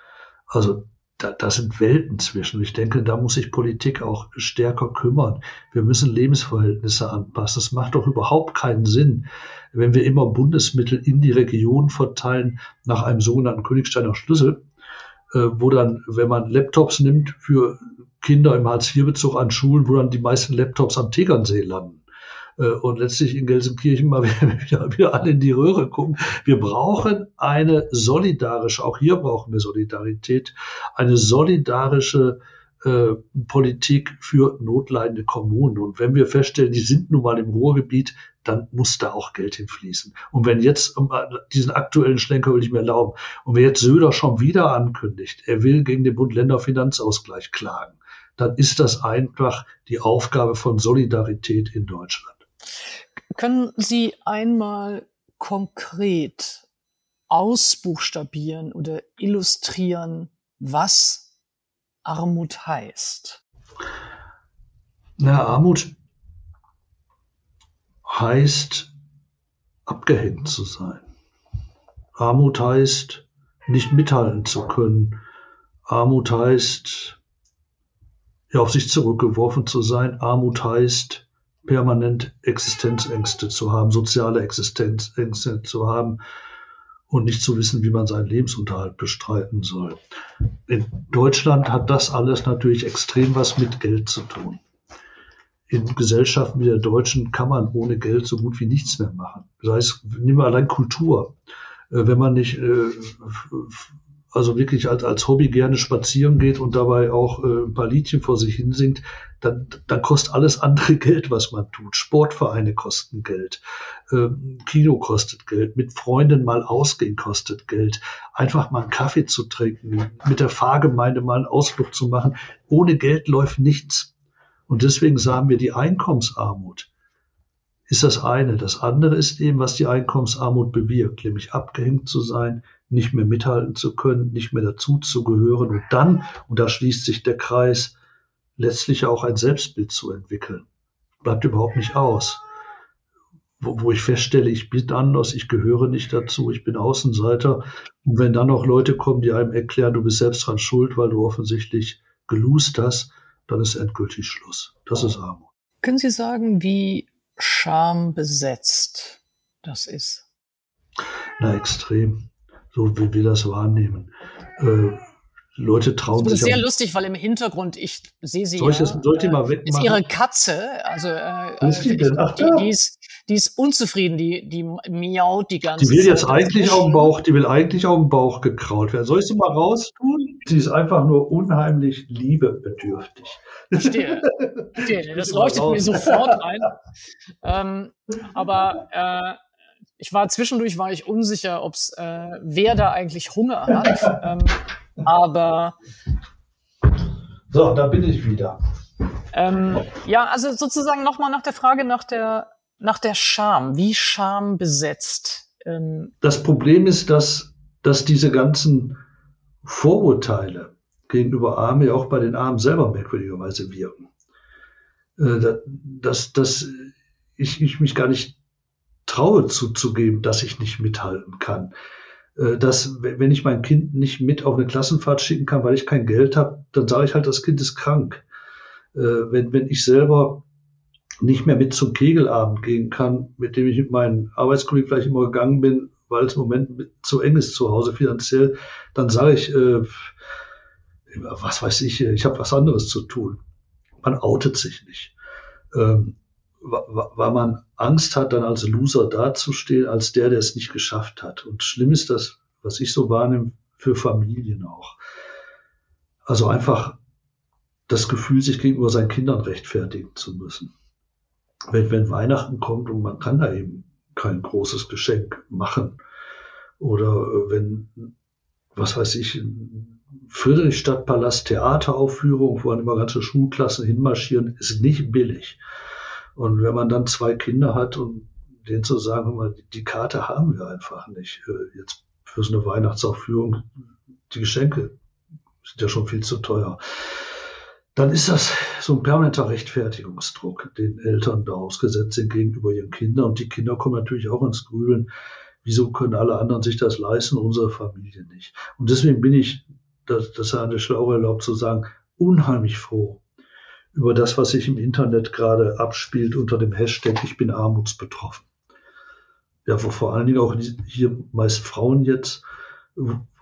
Also da, da sind Welten zwischen. Ich denke, da muss sich Politik auch stärker kümmern. Wir müssen Lebensverhältnisse anpassen. Es macht doch überhaupt keinen Sinn, wenn wir immer Bundesmittel in die Region verteilen nach einem sogenannten Königsteiner Schlüssel, äh, wo dann, wenn man Laptops nimmt für Kinder im Hartz-IV-Bezug an Schulen, wo dann die meisten Laptops am Tegernsee landen und letztlich in Gelsenkirchen mal wieder, wieder alle in die Röhre gucken. Wir brauchen eine solidarische, auch hier brauchen wir Solidarität, eine solidarische äh, Politik für notleidende Kommunen. Und wenn wir feststellen, die sind nun mal im Ruhrgebiet, dann muss da auch Geld hinfließen. Und wenn jetzt diesen aktuellen Schlenker will ich mir erlauben, und wenn jetzt Söder schon wieder ankündigt, er will gegen den Bund-Länder-Finanzausgleich klagen, dann ist das einfach die Aufgabe von Solidarität in Deutschland. Können Sie einmal konkret ausbuchstabieren oder illustrieren, was Armut heißt? Na, Armut heißt, abgehängt zu sein. Armut heißt, nicht mithalten zu können. Armut heißt, ja, auf sich zurückgeworfen zu sein. Armut heißt, permanent Existenzängste zu haben, soziale Existenzängste zu haben und nicht zu wissen, wie man seinen Lebensunterhalt bestreiten soll. In Deutschland hat das alles natürlich extrem was mit Geld zu tun in Gesellschaften wie der deutschen kann man ohne Geld so gut wie nichts mehr machen. Das heißt, nehmen wir allein Kultur. Äh, wenn man nicht äh, also wirklich als, als Hobby gerne spazieren geht und dabei auch äh, ein paar Liedchen vor sich hinsingt, dann, dann kostet alles andere Geld, was man tut. Sportvereine kosten Geld, ähm, Kino kostet Geld, mit Freunden mal ausgehen kostet Geld, einfach mal einen Kaffee zu trinken, mit der Fahrgemeinde mal einen Ausflug zu machen. Ohne Geld läuft nichts. Und deswegen sagen wir, die Einkommensarmut ist das eine. Das andere ist eben, was die Einkommensarmut bewirkt, nämlich abgehängt zu sein, nicht mehr mithalten zu können, nicht mehr dazu zu gehören und dann, und da schließt sich der Kreis, letztlich auch ein Selbstbild zu entwickeln. Bleibt überhaupt nicht aus. Wo, wo ich feststelle, ich bin anders, ich gehöre nicht dazu, ich bin Außenseiter. Und wenn dann noch Leute kommen, die einem erklären, du bist selbst dran schuld, weil du offensichtlich gelust hast, dann ist endgültig Schluss. Das ist Armut. Können Sie sagen, wie schambesetzt das ist? Na, extrem. So wie wir das wahrnehmen. Äh, Leute trauen das sich. Das ist sehr lustig, weil im Hintergrund, ich sehe sie. Soll ich das, soll ich äh, mal wegmachen? Ist ihre Katze, also äh, ist die, ich, Ach, die, die, ist, die ist unzufrieden, die, die miaut die ganze Zeit. Die will jetzt eigentlich auf dem Bauch, die will eigentlich auf dem Bauch gekraut werden. Soll ich sie mal raustun? Sie ist einfach nur unheimlich liebebedürftig. Verstehe. Verstehe. Das leuchtet mir sofort ein. Ähm, aber äh, ich war zwischendurch war ich unsicher, ob's äh, wer da eigentlich Hunger hat. ähm, aber so, da bin ich wieder. Ähm, ja, also sozusagen nochmal nach der Frage nach der nach der Scham. Wie Scham besetzt? Ähm, das Problem ist, dass dass diese ganzen Vorurteile gegenüber Armen ja auch bei den Armen selber merkwürdigerweise wirken. Äh, dass, dass ich, ich mich gar nicht traue zuzugeben, dass ich nicht mithalten kann. Äh, dass wenn ich mein Kind nicht mit auf eine Klassenfahrt schicken kann, weil ich kein Geld habe, dann sage ich halt, das Kind ist krank. Äh, wenn, wenn ich selber nicht mehr mit zum Kegelabend gehen kann, mit dem ich mit meinen Arbeitskollegen vielleicht immer gegangen bin, weil es im Moment zu eng ist zu Hause finanziell, dann sage ich, äh, was weiß ich, ich habe was anderes zu tun. Man outet sich nicht. Ähm, weil man Angst hat, dann als Loser dazustehen, als der, der es nicht geschafft hat. Und schlimm ist das, was ich so wahrnehme, für Familien auch. Also einfach das Gefühl, sich gegenüber seinen Kindern rechtfertigen zu müssen. Wenn, wenn Weihnachten kommt und man kann da eben kein großes Geschenk machen. Oder äh, wenn, was weiß ich, Friedrichstadtpalast Theateraufführung, wo dann immer ganze Schulklassen hinmarschieren, ist nicht billig. Und wenn man dann zwei Kinder hat und denen zu sagen, die Karte haben wir einfach nicht. Äh, jetzt für so eine Weihnachtsaufführung, die Geschenke sind ja schon viel zu teuer. Dann ist das so ein permanenter Rechtfertigungsdruck, den Eltern da ausgesetzt sind gegenüber ihren Kindern. Und die Kinder kommen natürlich auch ins Grübeln. Wieso können alle anderen sich das leisten, unsere Familie nicht? Und deswegen bin ich, das, das der Stelle auch erlaubt zu sagen, unheimlich froh, über das, was sich im Internet gerade abspielt unter dem Hashtag Ich bin armutsbetroffen. Ja, wo vor allen Dingen auch hier meist Frauen jetzt,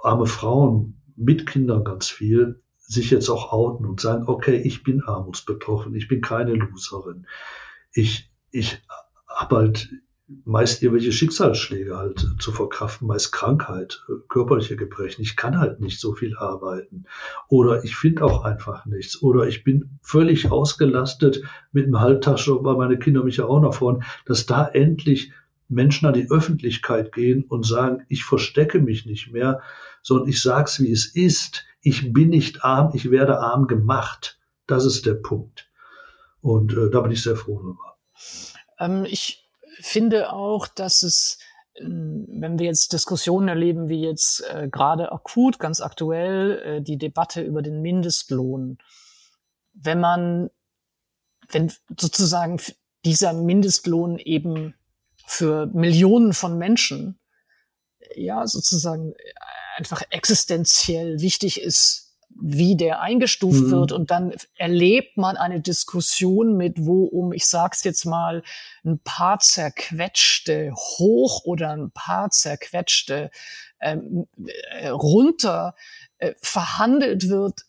arme Frauen mit Kindern ganz viel, sich jetzt auch outen und sagen, okay, ich bin armutsbetroffen, ich bin keine Loserin. Ich, ich habe halt meist irgendwelche Schicksalsschläge halt zu verkraften, meist Krankheit, körperliche Gebrechen. Ich kann halt nicht so viel arbeiten. Oder ich finde auch einfach nichts. Oder ich bin völlig ausgelastet mit einem Halbtagsjob, weil meine Kinder mich ja auch noch freuen, dass da endlich Menschen an die Öffentlichkeit gehen und sagen, ich verstecke mich nicht mehr, sondern ich sag's, wie es ist. Ich bin nicht arm, ich werde arm gemacht. Das ist der Punkt. Und äh, da bin ich sehr froh drüber. Ähm, ich finde auch, dass es, ähm, wenn wir jetzt Diskussionen erleben, wie jetzt äh, gerade akut, ganz aktuell, äh, die Debatte über den Mindestlohn, wenn man, wenn sozusagen dieser Mindestlohn eben für Millionen von Menschen, ja, sozusagen äh, einfach existenziell wichtig ist, wie der eingestuft mhm. wird und dann erlebt man eine Diskussion mit, wo um, ich sag's jetzt mal, ein paar zerquetschte hoch oder ein paar zerquetschte ähm, äh, runter äh, verhandelt wird.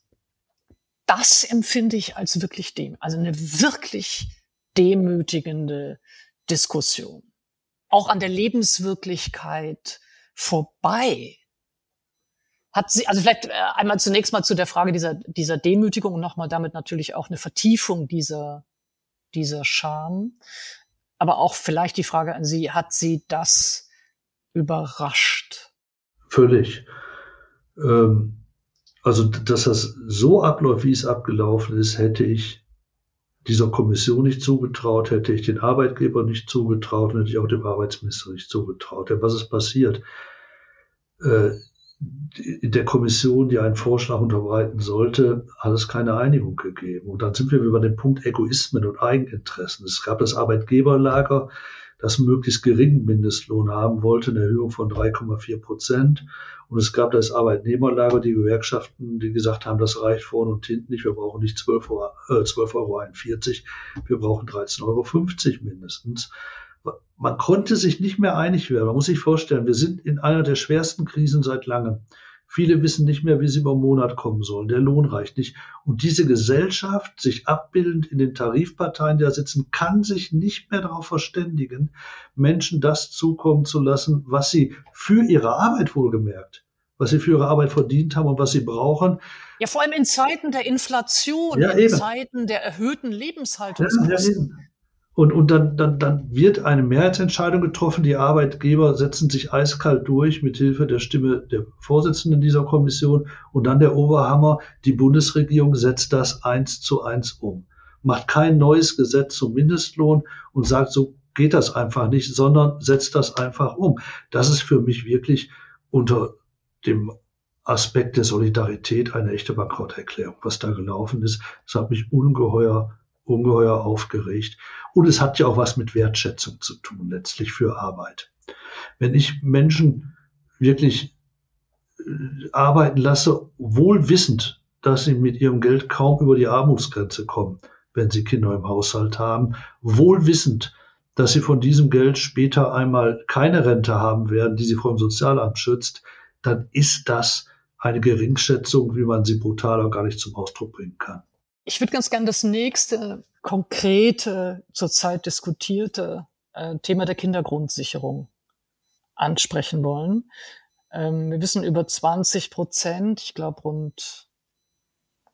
Das empfinde ich als wirklich dem, also eine wirklich demütigende Diskussion. Auch an der Lebenswirklichkeit vorbei hat sie, also vielleicht äh, einmal zunächst mal zu der Frage dieser, dieser Demütigung und nochmal damit natürlich auch eine Vertiefung dieser, dieser Scham. Aber auch vielleicht die Frage an Sie, hat Sie das überrascht? Völlig. Ähm, also, dass das so abläuft, wie es abgelaufen ist, hätte ich dieser Kommission nicht zugetraut, hätte ich den Arbeitgeber nicht zugetraut und hätte ich auch dem Arbeitsminister nicht zugetraut. Denn was ist passiert? Äh, der Kommission, die einen Vorschlag unterbreiten sollte, hat es keine Einigung gegeben. Und dann sind wir über den Punkt Egoismen und Eigeninteressen. Es gab das Arbeitgeberlager, das möglichst geringen Mindestlohn haben wollte, eine Erhöhung von 3,4 Prozent. Und es gab das Arbeitnehmerlager, die Gewerkschaften, die gesagt haben, das reicht vorne und hinten nicht. Wir brauchen nicht 12,41 Euro, äh, 12 Euro, wir brauchen 13,50 Euro mindestens man konnte sich nicht mehr einig werden. Man muss sich vorstellen, wir sind in einer der schwersten Krisen seit langem. Viele wissen nicht mehr, wie sie über Monat kommen sollen. Der Lohn reicht nicht. Und diese Gesellschaft, sich abbildend in den Tarifparteien, die da sitzen, kann sich nicht mehr darauf verständigen, Menschen das zukommen zu lassen, was sie für ihre Arbeit wohlgemerkt, was sie für ihre Arbeit verdient haben und was sie brauchen. Ja, vor allem in Zeiten der Inflation, ja, in eben. Zeiten der erhöhten Lebenshaltungskosten. Ja, und, und dann, dann, dann wird eine Mehrheitsentscheidung getroffen. Die Arbeitgeber setzen sich eiskalt durch mit Hilfe der Stimme der Vorsitzenden dieser Kommission. Und dann der Oberhammer. Die Bundesregierung setzt das eins zu eins um. Macht kein neues Gesetz zum Mindestlohn und sagt, so geht das einfach nicht, sondern setzt das einfach um. Das ist für mich wirklich unter dem Aspekt der Solidarität eine echte Bankrotterklärung, was da gelaufen ist. Das hat mich ungeheuer ungeheuer aufgeregt. Und es hat ja auch was mit Wertschätzung zu tun, letztlich für Arbeit. Wenn ich Menschen wirklich arbeiten lasse, wohl wissend, dass sie mit ihrem Geld kaum über die Armutsgrenze kommen, wenn sie Kinder im Haushalt haben, wohl wissend, dass sie von diesem Geld später einmal keine Rente haben werden, die sie vor dem Sozialamt schützt, dann ist das eine Geringschätzung, wie man sie brutaler gar nicht zum Ausdruck bringen kann. Ich würde ganz gerne das nächste konkrete, zurzeit diskutierte äh, Thema der Kindergrundsicherung ansprechen wollen. Ähm, wir wissen über 20 Prozent, ich glaube rund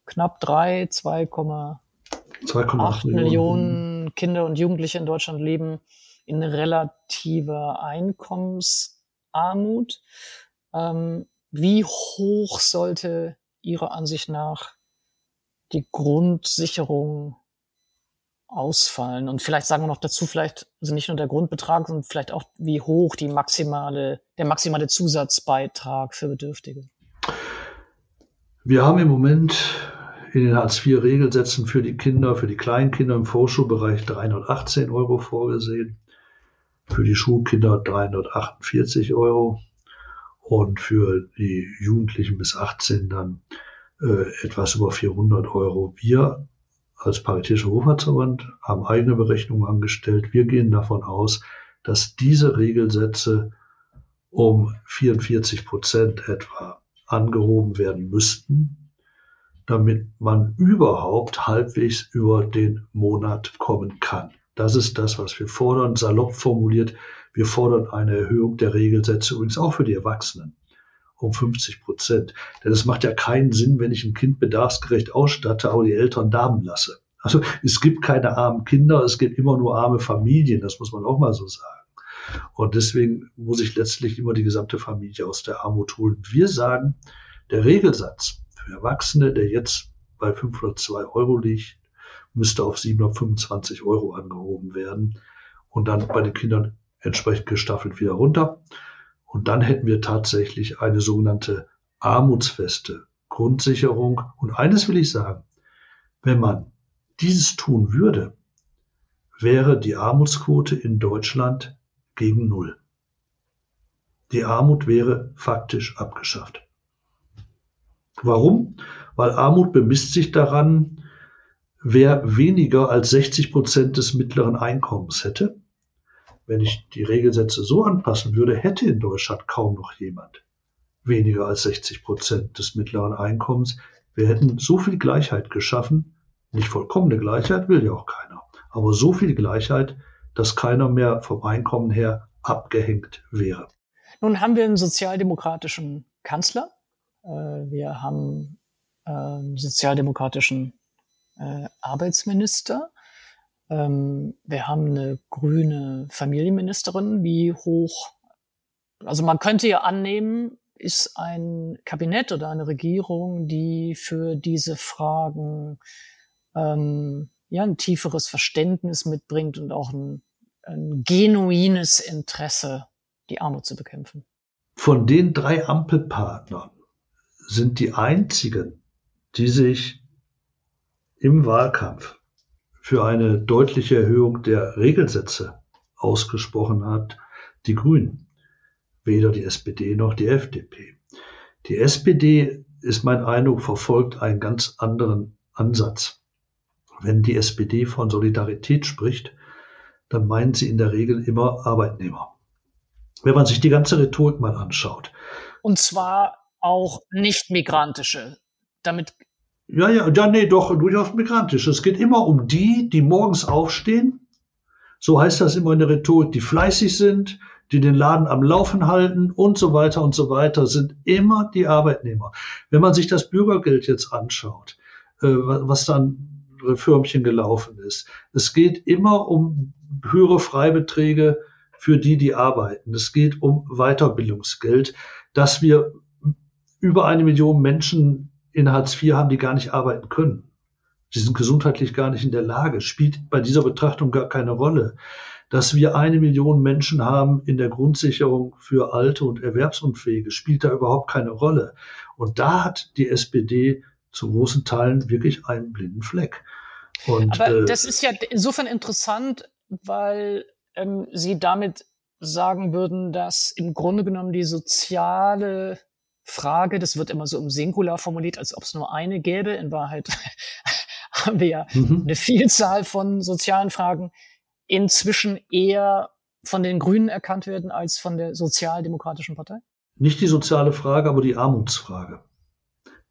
knapp drei, 2,8 Millionen Kinder und Jugendliche in Deutschland leben in relativer Einkommensarmut. Ähm, wie hoch sollte Ihrer Ansicht nach die Grundsicherung ausfallen? Und vielleicht sagen wir noch dazu, vielleicht also nicht nur der Grundbetrag, sondern vielleicht auch, wie hoch die maximale, der maximale Zusatzbeitrag für Bedürftige. Wir haben im Moment in den Hartz-IV-Regelsätzen für die Kinder, für die Kleinkinder im Vorschulbereich 318 Euro vorgesehen, für die Schulkinder 348 Euro und für die Jugendlichen bis 18 dann äh, etwas über 400 Euro. Wir als Paritätischer Wohlfahrtsverband haben eigene Berechnungen angestellt. Wir gehen davon aus, dass diese Regelsätze um 44 Prozent etwa angehoben werden müssten, damit man überhaupt halbwegs über den Monat kommen kann. Das ist das, was wir fordern. Salopp formuliert, wir fordern eine Erhöhung der Regelsätze übrigens auch für die Erwachsenen um 50 Prozent. Denn es macht ja keinen Sinn, wenn ich ein Kind bedarfsgerecht ausstatte, aber die Eltern Damen lasse. Also es gibt keine armen Kinder, es gibt immer nur arme Familien, das muss man auch mal so sagen. Und deswegen muss ich letztlich immer die gesamte Familie aus der Armut holen. Wir sagen, der Regelsatz für Erwachsene, der jetzt bei 502 Euro liegt, müsste auf 725 Euro angehoben werden und dann bei den Kindern entsprechend gestaffelt wieder runter. Und dann hätten wir tatsächlich eine sogenannte armutsfeste Grundsicherung. Und eines will ich sagen, wenn man dieses tun würde, wäre die Armutsquote in Deutschland gegen Null. Die Armut wäre faktisch abgeschafft. Warum? Weil Armut bemisst sich daran, wer weniger als 60 Prozent des mittleren Einkommens hätte wenn ich die Regelsätze so anpassen würde, hätte in Deutschland kaum noch jemand weniger als 60 Prozent des mittleren Einkommens. Wir hätten so viel Gleichheit geschaffen, nicht vollkommene Gleichheit will ja auch keiner, aber so viel Gleichheit, dass keiner mehr vom Einkommen her abgehängt wäre. Nun haben wir einen sozialdemokratischen Kanzler, äh, wir haben äh, einen sozialdemokratischen äh, Arbeitsminister ähm, wir haben eine grüne Familienministerin. Wie hoch? Also man könnte ja annehmen, ist ein Kabinett oder eine Regierung, die für diese Fragen ähm, ja ein tieferes Verständnis mitbringt und auch ein, ein genuines Interesse, die Armut zu bekämpfen. Von den drei Ampelpartnern sind die einzigen, die sich im Wahlkampf für eine deutliche Erhöhung der Regelsätze ausgesprochen hat, die Grünen, weder die SPD noch die FDP. Die SPD ist mein Eindruck, verfolgt einen ganz anderen Ansatz. Wenn die SPD von Solidarität spricht, dann meinen sie in der Regel immer Arbeitnehmer. Wenn man sich die ganze Rhetorik mal anschaut. Und zwar auch nicht migrantische. Damit ja, ja, ja, nee, doch, durchaus migrantisch. Es geht immer um die, die morgens aufstehen. So heißt das immer in der Rhetorik, die fleißig sind, die den Laden am Laufen halten und so weiter und so weiter, sind immer die Arbeitnehmer. Wenn man sich das Bürgergeld jetzt anschaut, äh, was dann Firmchen gelaufen ist, es geht immer um höhere Freibeträge für die, die arbeiten. Es geht um Weiterbildungsgeld, dass wir über eine Million Menschen in Hartz IV haben, die gar nicht arbeiten können. Sie sind gesundheitlich gar nicht in der Lage. Spielt bei dieser Betrachtung gar keine Rolle. Dass wir eine Million Menschen haben in der Grundsicherung für Alte und Erwerbsunfähige, spielt da überhaupt keine Rolle. Und da hat die SPD zu großen Teilen wirklich einen blinden Fleck. Und, Aber äh, das ist ja insofern interessant, weil ähm, Sie damit sagen würden, dass im Grunde genommen die soziale Frage, das wird immer so im Singular formuliert, als ob es nur eine gäbe. In Wahrheit haben wir ja mhm. eine Vielzahl von sozialen Fragen, inzwischen eher von den Grünen erkannt werden als von der Sozialdemokratischen Partei? Nicht die soziale Frage, aber die Armutsfrage.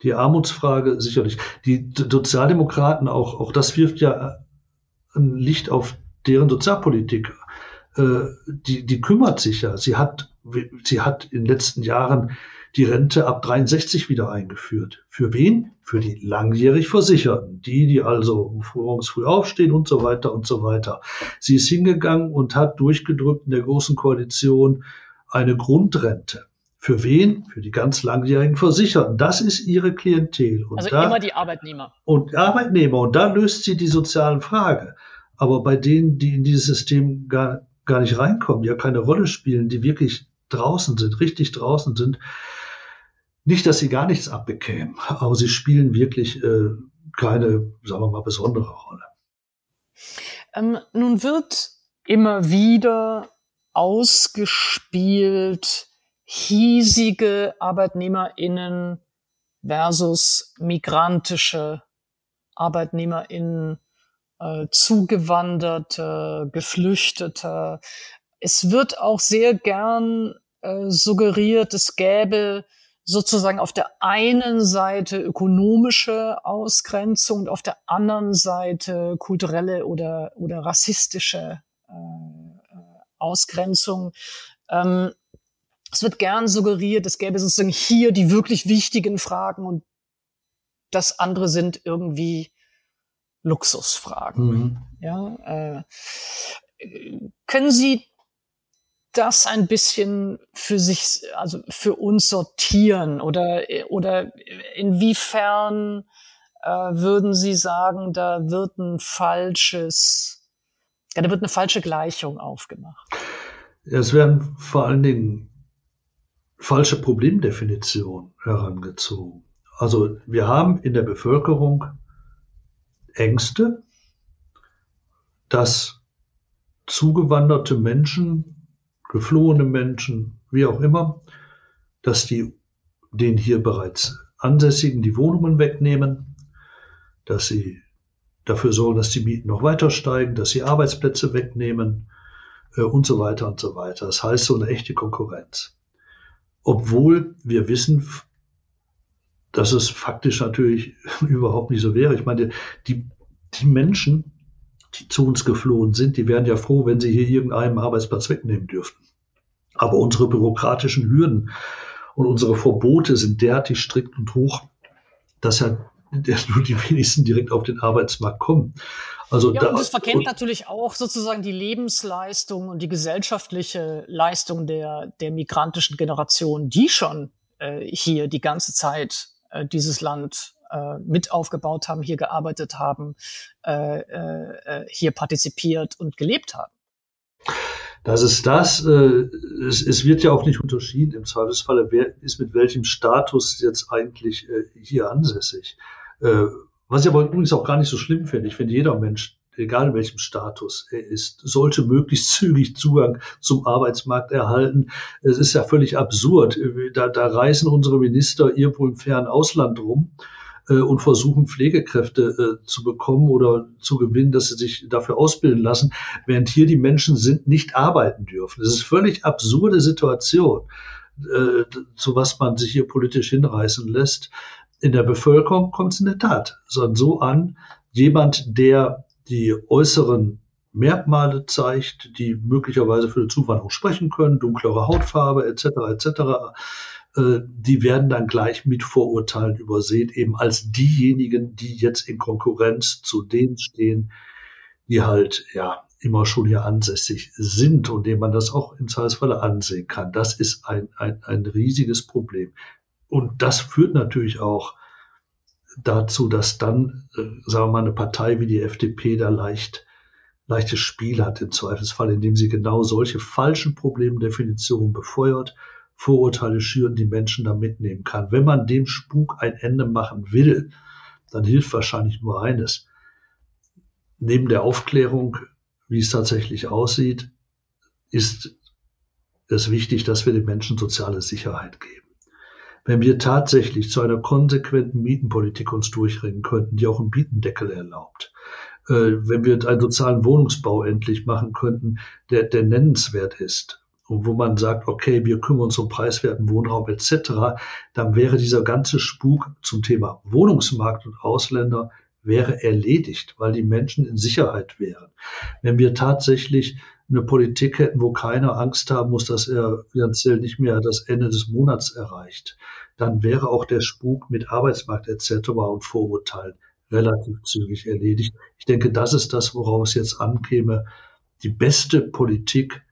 Die Armutsfrage sicherlich. Die Sozialdemokraten auch, auch das wirft ja ein Licht auf deren Sozialpolitik. Äh, die, die kümmert sich ja. Sie hat, sie hat in den letzten Jahren die Rente ab 63 wieder eingeführt. Für wen? Für die langjährig Versicherten, die, die also morgens früh aufstehen und so weiter und so weiter. Sie ist hingegangen und hat durchgedrückt in der Großen Koalition eine Grundrente. Für wen? Für die ganz langjährigen Versicherten. Das ist ihre Klientel. Und also da, immer die Arbeitnehmer. Und Arbeitnehmer. Und da löst sie die sozialen Frage. Aber bei denen, die in dieses System gar, gar nicht reinkommen, die ja keine Rolle spielen, die wirklich draußen sind, richtig draußen sind, nicht, dass sie gar nichts abbekämen, aber sie spielen wirklich äh, keine, sagen wir mal, besondere Rolle. Ähm, nun wird immer wieder ausgespielt hiesige ArbeitnehmerInnen versus migrantische ArbeitnehmerInnen, äh, Zugewanderte, Geflüchtete. Es wird auch sehr gern äh, suggeriert, es gäbe sozusagen auf der einen Seite ökonomische Ausgrenzung und auf der anderen Seite kulturelle oder, oder rassistische äh, äh, Ausgrenzung. Ähm, es wird gern suggeriert, es gäbe sozusagen hier die wirklich wichtigen Fragen und das andere sind irgendwie Luxusfragen. Mhm. Ja, äh, können Sie das ein bisschen für sich, also für uns sortieren oder, oder inwiefern äh, würden Sie sagen, da wird ein falsches, ja, da wird eine falsche Gleichung aufgemacht? Es werden vor allen Dingen falsche Problemdefinitionen herangezogen. Also wir haben in der Bevölkerung Ängste, dass zugewanderte Menschen geflohene Menschen, wie auch immer, dass die den hier bereits Ansässigen die Wohnungen wegnehmen, dass sie dafür sorgen, dass die Mieten noch weiter steigen, dass sie Arbeitsplätze wegnehmen äh, und so weiter und so weiter. Das heißt so eine echte Konkurrenz. Obwohl wir wissen, dass es faktisch natürlich überhaupt nicht so wäre. Ich meine, die, die Menschen, die zu uns geflohen sind, die wären ja froh, wenn sie hier irgendeinen Arbeitsplatz wegnehmen dürften. Aber unsere bürokratischen Hürden und unsere Verbote sind derartig strikt und hoch, dass ja nur die wenigsten direkt auf den Arbeitsmarkt kommen. Also ja, da, und das verkennt natürlich auch sozusagen die Lebensleistung und die gesellschaftliche Leistung der, der migrantischen Generation, die schon äh, hier die ganze Zeit äh, dieses Land äh, mit aufgebaut haben, hier gearbeitet haben, äh, äh, äh, hier partizipiert und gelebt haben. Das ist das. Äh, es, es wird ja auch nicht unterschieden im Zweifelsfalle, wer ist mit welchem Status jetzt eigentlich äh, hier ansässig. Äh, was ich aber übrigens auch gar nicht so schlimm finde. Ich finde, jeder Mensch, egal in welchem Status er ist, sollte möglichst zügig Zugang zum Arbeitsmarkt erhalten. Es ist ja völlig absurd. Da, da reisen unsere Minister irgendwo im fernen Ausland rum äh, und versuchen, Pflegekräfte äh, zu bekommen oder zu gewinnen, dass sie sich dafür ausbilden lassen, während hier die Menschen sind, nicht arbeiten dürfen. Das ist völlig absurde Situation, äh, zu was man sich hier politisch hinreißen lässt. In der Bevölkerung kommt es in der Tat so an, jemand, der die äußeren Merkmale zeigt, die möglicherweise für die Zuwanderung sprechen können, dunklere Hautfarbe etc. etc die werden dann gleich mit Vorurteilen übersehen, eben als diejenigen, die jetzt in Konkurrenz zu denen stehen, die halt ja immer schon hier ansässig sind und dem man das auch im Zweifelsfalle ansehen kann. Das ist ein, ein, ein riesiges Problem. Und das führt natürlich auch dazu, dass dann, äh, sagen wir mal, eine Partei wie die FDP da leicht leichtes Spiel hat im Zweifelsfall, indem sie genau solche falschen Problemdefinitionen befeuert Vorurteile schüren, die Menschen da mitnehmen kann. Wenn man dem Spuk ein Ende machen will, dann hilft wahrscheinlich nur eines. Neben der Aufklärung, wie es tatsächlich aussieht, ist es wichtig, dass wir den Menschen soziale Sicherheit geben. wenn wir tatsächlich zu einer konsequenten Mietenpolitik uns durchringen könnten, die auch einen Mietendeckel erlaubt, äh, wenn wir einen sozialen Wohnungsbau endlich machen könnten, der, der nennenswert ist, und wo man sagt, okay, wir kümmern uns um preiswerten Wohnraum etc., dann wäre dieser ganze Spuk zum Thema Wohnungsmarkt und Ausländer wäre erledigt, weil die Menschen in Sicherheit wären. Wenn wir tatsächlich eine Politik hätten, wo keiner Angst haben muss, dass er finanziell nicht mehr das Ende des Monats erreicht, dann wäre auch der Spuk mit Arbeitsmarkt etc. und Vorurteilen relativ zügig erledigt. Ich denke, das ist das, worauf es jetzt ankäme. Die beste Politik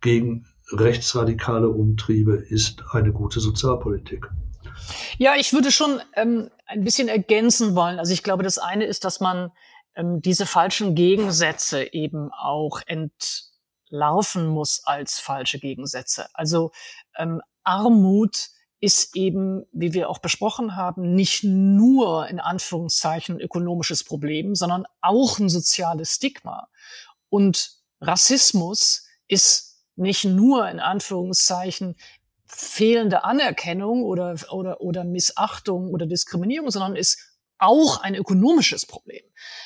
gegen rechtsradikale Umtriebe ist eine gute Sozialpolitik. Ja, ich würde schon ähm, ein bisschen ergänzen wollen. Also ich glaube, das eine ist, dass man ähm, diese falschen Gegensätze eben auch entlarven muss als falsche Gegensätze. Also ähm, Armut ist eben, wie wir auch besprochen haben, nicht nur in Anführungszeichen ökonomisches Problem, sondern auch ein soziales Stigma. Und Rassismus ist nicht nur in Anführungszeichen fehlende Anerkennung oder, oder, oder Missachtung oder Diskriminierung, sondern ist auch ein ökonomisches Problem.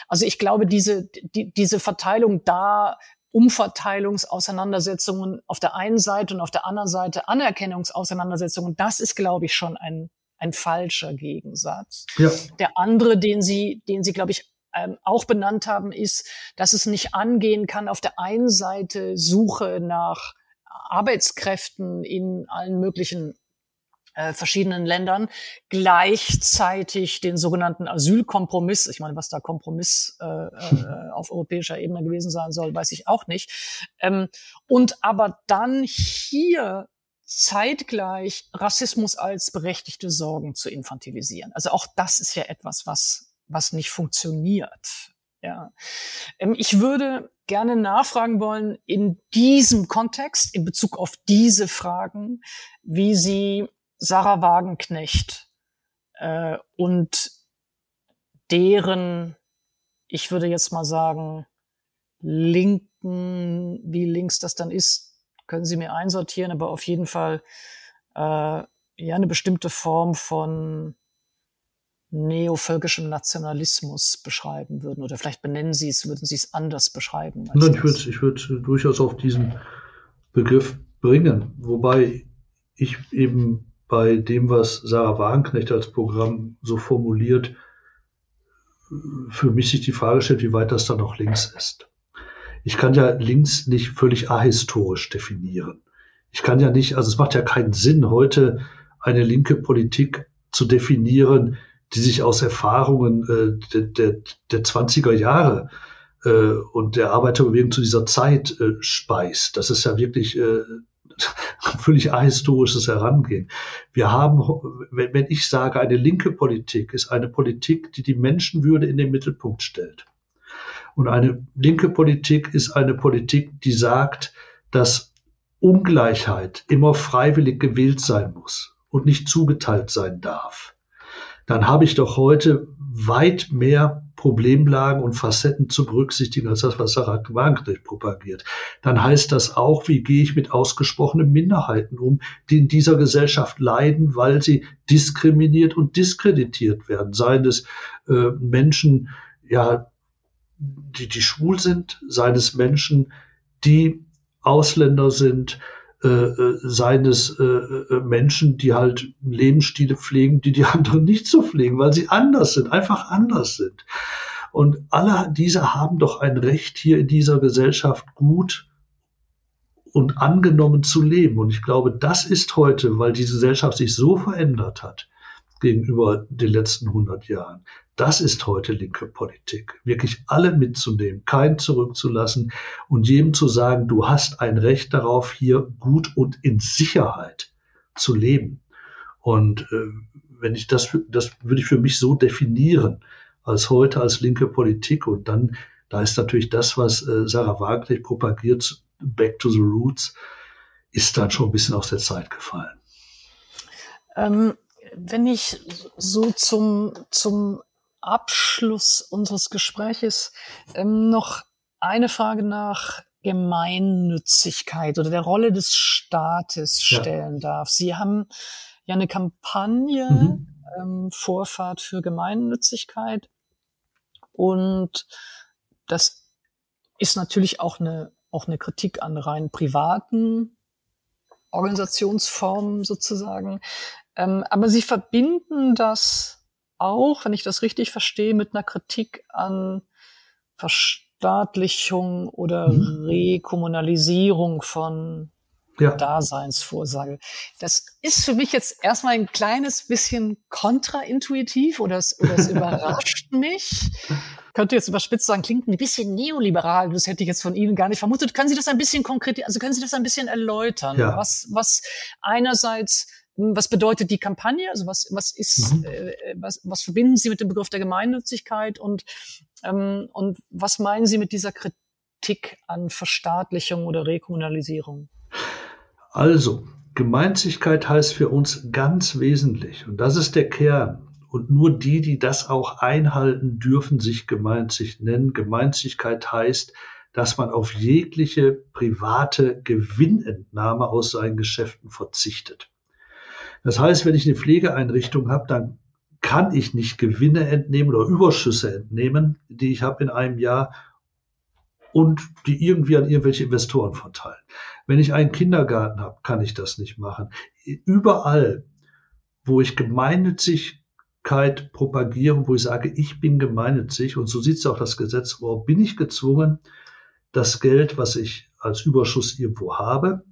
Also ich glaube, diese, die, diese Verteilung da, Umverteilungsauseinandersetzungen auf der einen Seite und auf der anderen Seite Anerkennungsauseinandersetzungen, das ist, glaube ich, schon ein, ein falscher Gegensatz. Ja. Der andere, den Sie, den Sie, glaube ich, ähm, auch benannt haben, ist, dass es nicht angehen kann, auf der einen Seite Suche nach Arbeitskräften in allen möglichen äh, verschiedenen Ländern gleichzeitig den sogenannten Asylkompromiss, ich meine, was da Kompromiss äh, äh, auf europäischer Ebene gewesen sein soll, weiß ich auch nicht. Ähm, und aber dann hier zeitgleich Rassismus als berechtigte Sorgen zu infantilisieren. Also auch das ist ja etwas, was, was nicht funktioniert. Ja. Ähm, ich würde gerne nachfragen wollen in diesem Kontext, in Bezug auf diese Fragen, wie Sie Sarah Wagenknecht äh, und deren, ich würde jetzt mal sagen, linken, wie links das dann ist, können Sie mir einsortieren, aber auf jeden Fall äh, ja eine bestimmte Form von neovölkischem Nationalismus beschreiben würden? Oder vielleicht benennen Sie es, würden Sie es anders beschreiben? Nein, ich würde, ich würde durchaus auf diesen Begriff bringen, wobei ich eben bei dem, was Sarah Wagenknecht als Programm so formuliert, für mich sich die Frage stellt, wie weit das dann noch links ist. Ich kann ja links nicht völlig ahistorisch definieren. Ich kann ja nicht, also es macht ja keinen Sinn, heute eine linke Politik zu definieren, die sich aus Erfahrungen äh, der, der, der 20er Jahre äh, und der Arbeiterbewegung zu dieser Zeit äh, speist. Das ist ja wirklich äh, völlig ahistorisches Herangehen. Wir haben, wenn, wenn ich sage, eine linke Politik ist eine Politik, die die Menschenwürde in den Mittelpunkt stellt. Und eine linke Politik ist eine Politik, die sagt, dass Ungleichheit immer freiwillig gewählt sein muss und nicht zugeteilt sein darf dann habe ich doch heute weit mehr Problemlagen und Facetten zu berücksichtigen als das, was Sarah Wagenknecht propagiert. Dann heißt das auch, wie gehe ich mit ausgesprochenen Minderheiten um, die in dieser Gesellschaft leiden, weil sie diskriminiert und diskreditiert werden. Seien es äh, Menschen, ja, die, die schwul sind, seien es Menschen, die Ausländer sind, äh, äh, seines äh, äh, Menschen, die halt Lebensstile pflegen, die die anderen nicht so pflegen, weil sie anders sind, einfach anders sind. Und alle diese haben doch ein Recht, hier in dieser Gesellschaft gut und angenommen zu leben. Und ich glaube, das ist heute, weil diese Gesellschaft sich so verändert hat gegenüber den letzten 100 Jahren, das ist heute linke Politik. Wirklich alle mitzunehmen, keinen zurückzulassen und jedem zu sagen, du hast ein Recht darauf, hier gut und in Sicherheit zu leben. Und äh, wenn ich das, das würde ich für mich so definieren, als heute als linke Politik. Und dann, da ist natürlich das, was äh, Sarah Wagner propagiert, Back to the Roots, ist dann schon ein bisschen aus der Zeit gefallen. Ähm, wenn ich so zum, zum Abschluss unseres Gespräches ähm, noch eine Frage nach Gemeinnützigkeit oder der Rolle des Staates stellen ja. darf. Sie haben ja eine Kampagne, mhm. ähm, Vorfahrt für Gemeinnützigkeit. Und das ist natürlich auch eine, auch eine Kritik an rein privaten Organisationsformen sozusagen. Ähm, aber sie verbinden das auch, wenn ich das richtig verstehe, mit einer Kritik an Verstaatlichung oder mhm. Rekommunalisierung von ja. Daseinsvorsorge. Das ist für mich jetzt erstmal ein kleines bisschen kontraintuitiv oder es, oder es überrascht mich. Könnte jetzt überspitzt sagen, klingt ein bisschen neoliberal. Das hätte ich jetzt von Ihnen gar nicht vermutet. Können Sie das ein bisschen konkret, also können Sie das ein bisschen erläutern? Ja. Was, was einerseits was bedeutet die Kampagne? Also was, was ist, mhm. äh, was, was verbinden Sie mit dem Begriff der Gemeinnützigkeit und, ähm, und was meinen Sie mit dieser Kritik an Verstaatlichung oder Rekommunalisierung? Also, Gemeinnützigkeit heißt für uns ganz wesentlich, und das ist der Kern. Und nur die, die das auch einhalten, dürfen sich Gemeinnützig nennen. Gemeinnützigkeit heißt, dass man auf jegliche private Gewinnentnahme aus seinen Geschäften verzichtet. Das heißt, wenn ich eine Pflegeeinrichtung habe, dann kann ich nicht Gewinne entnehmen oder Überschüsse entnehmen, die ich habe in einem Jahr und die irgendwie an irgendwelche Investoren verteilen. Wenn ich einen Kindergarten habe, kann ich das nicht machen. Überall, wo ich Gemeinnützigkeit propagiere, wo ich sage, ich bin gemeinnützig, und so sieht es auch das Gesetz vor, bin ich gezwungen, das Geld, was ich als Überschuss irgendwo habe,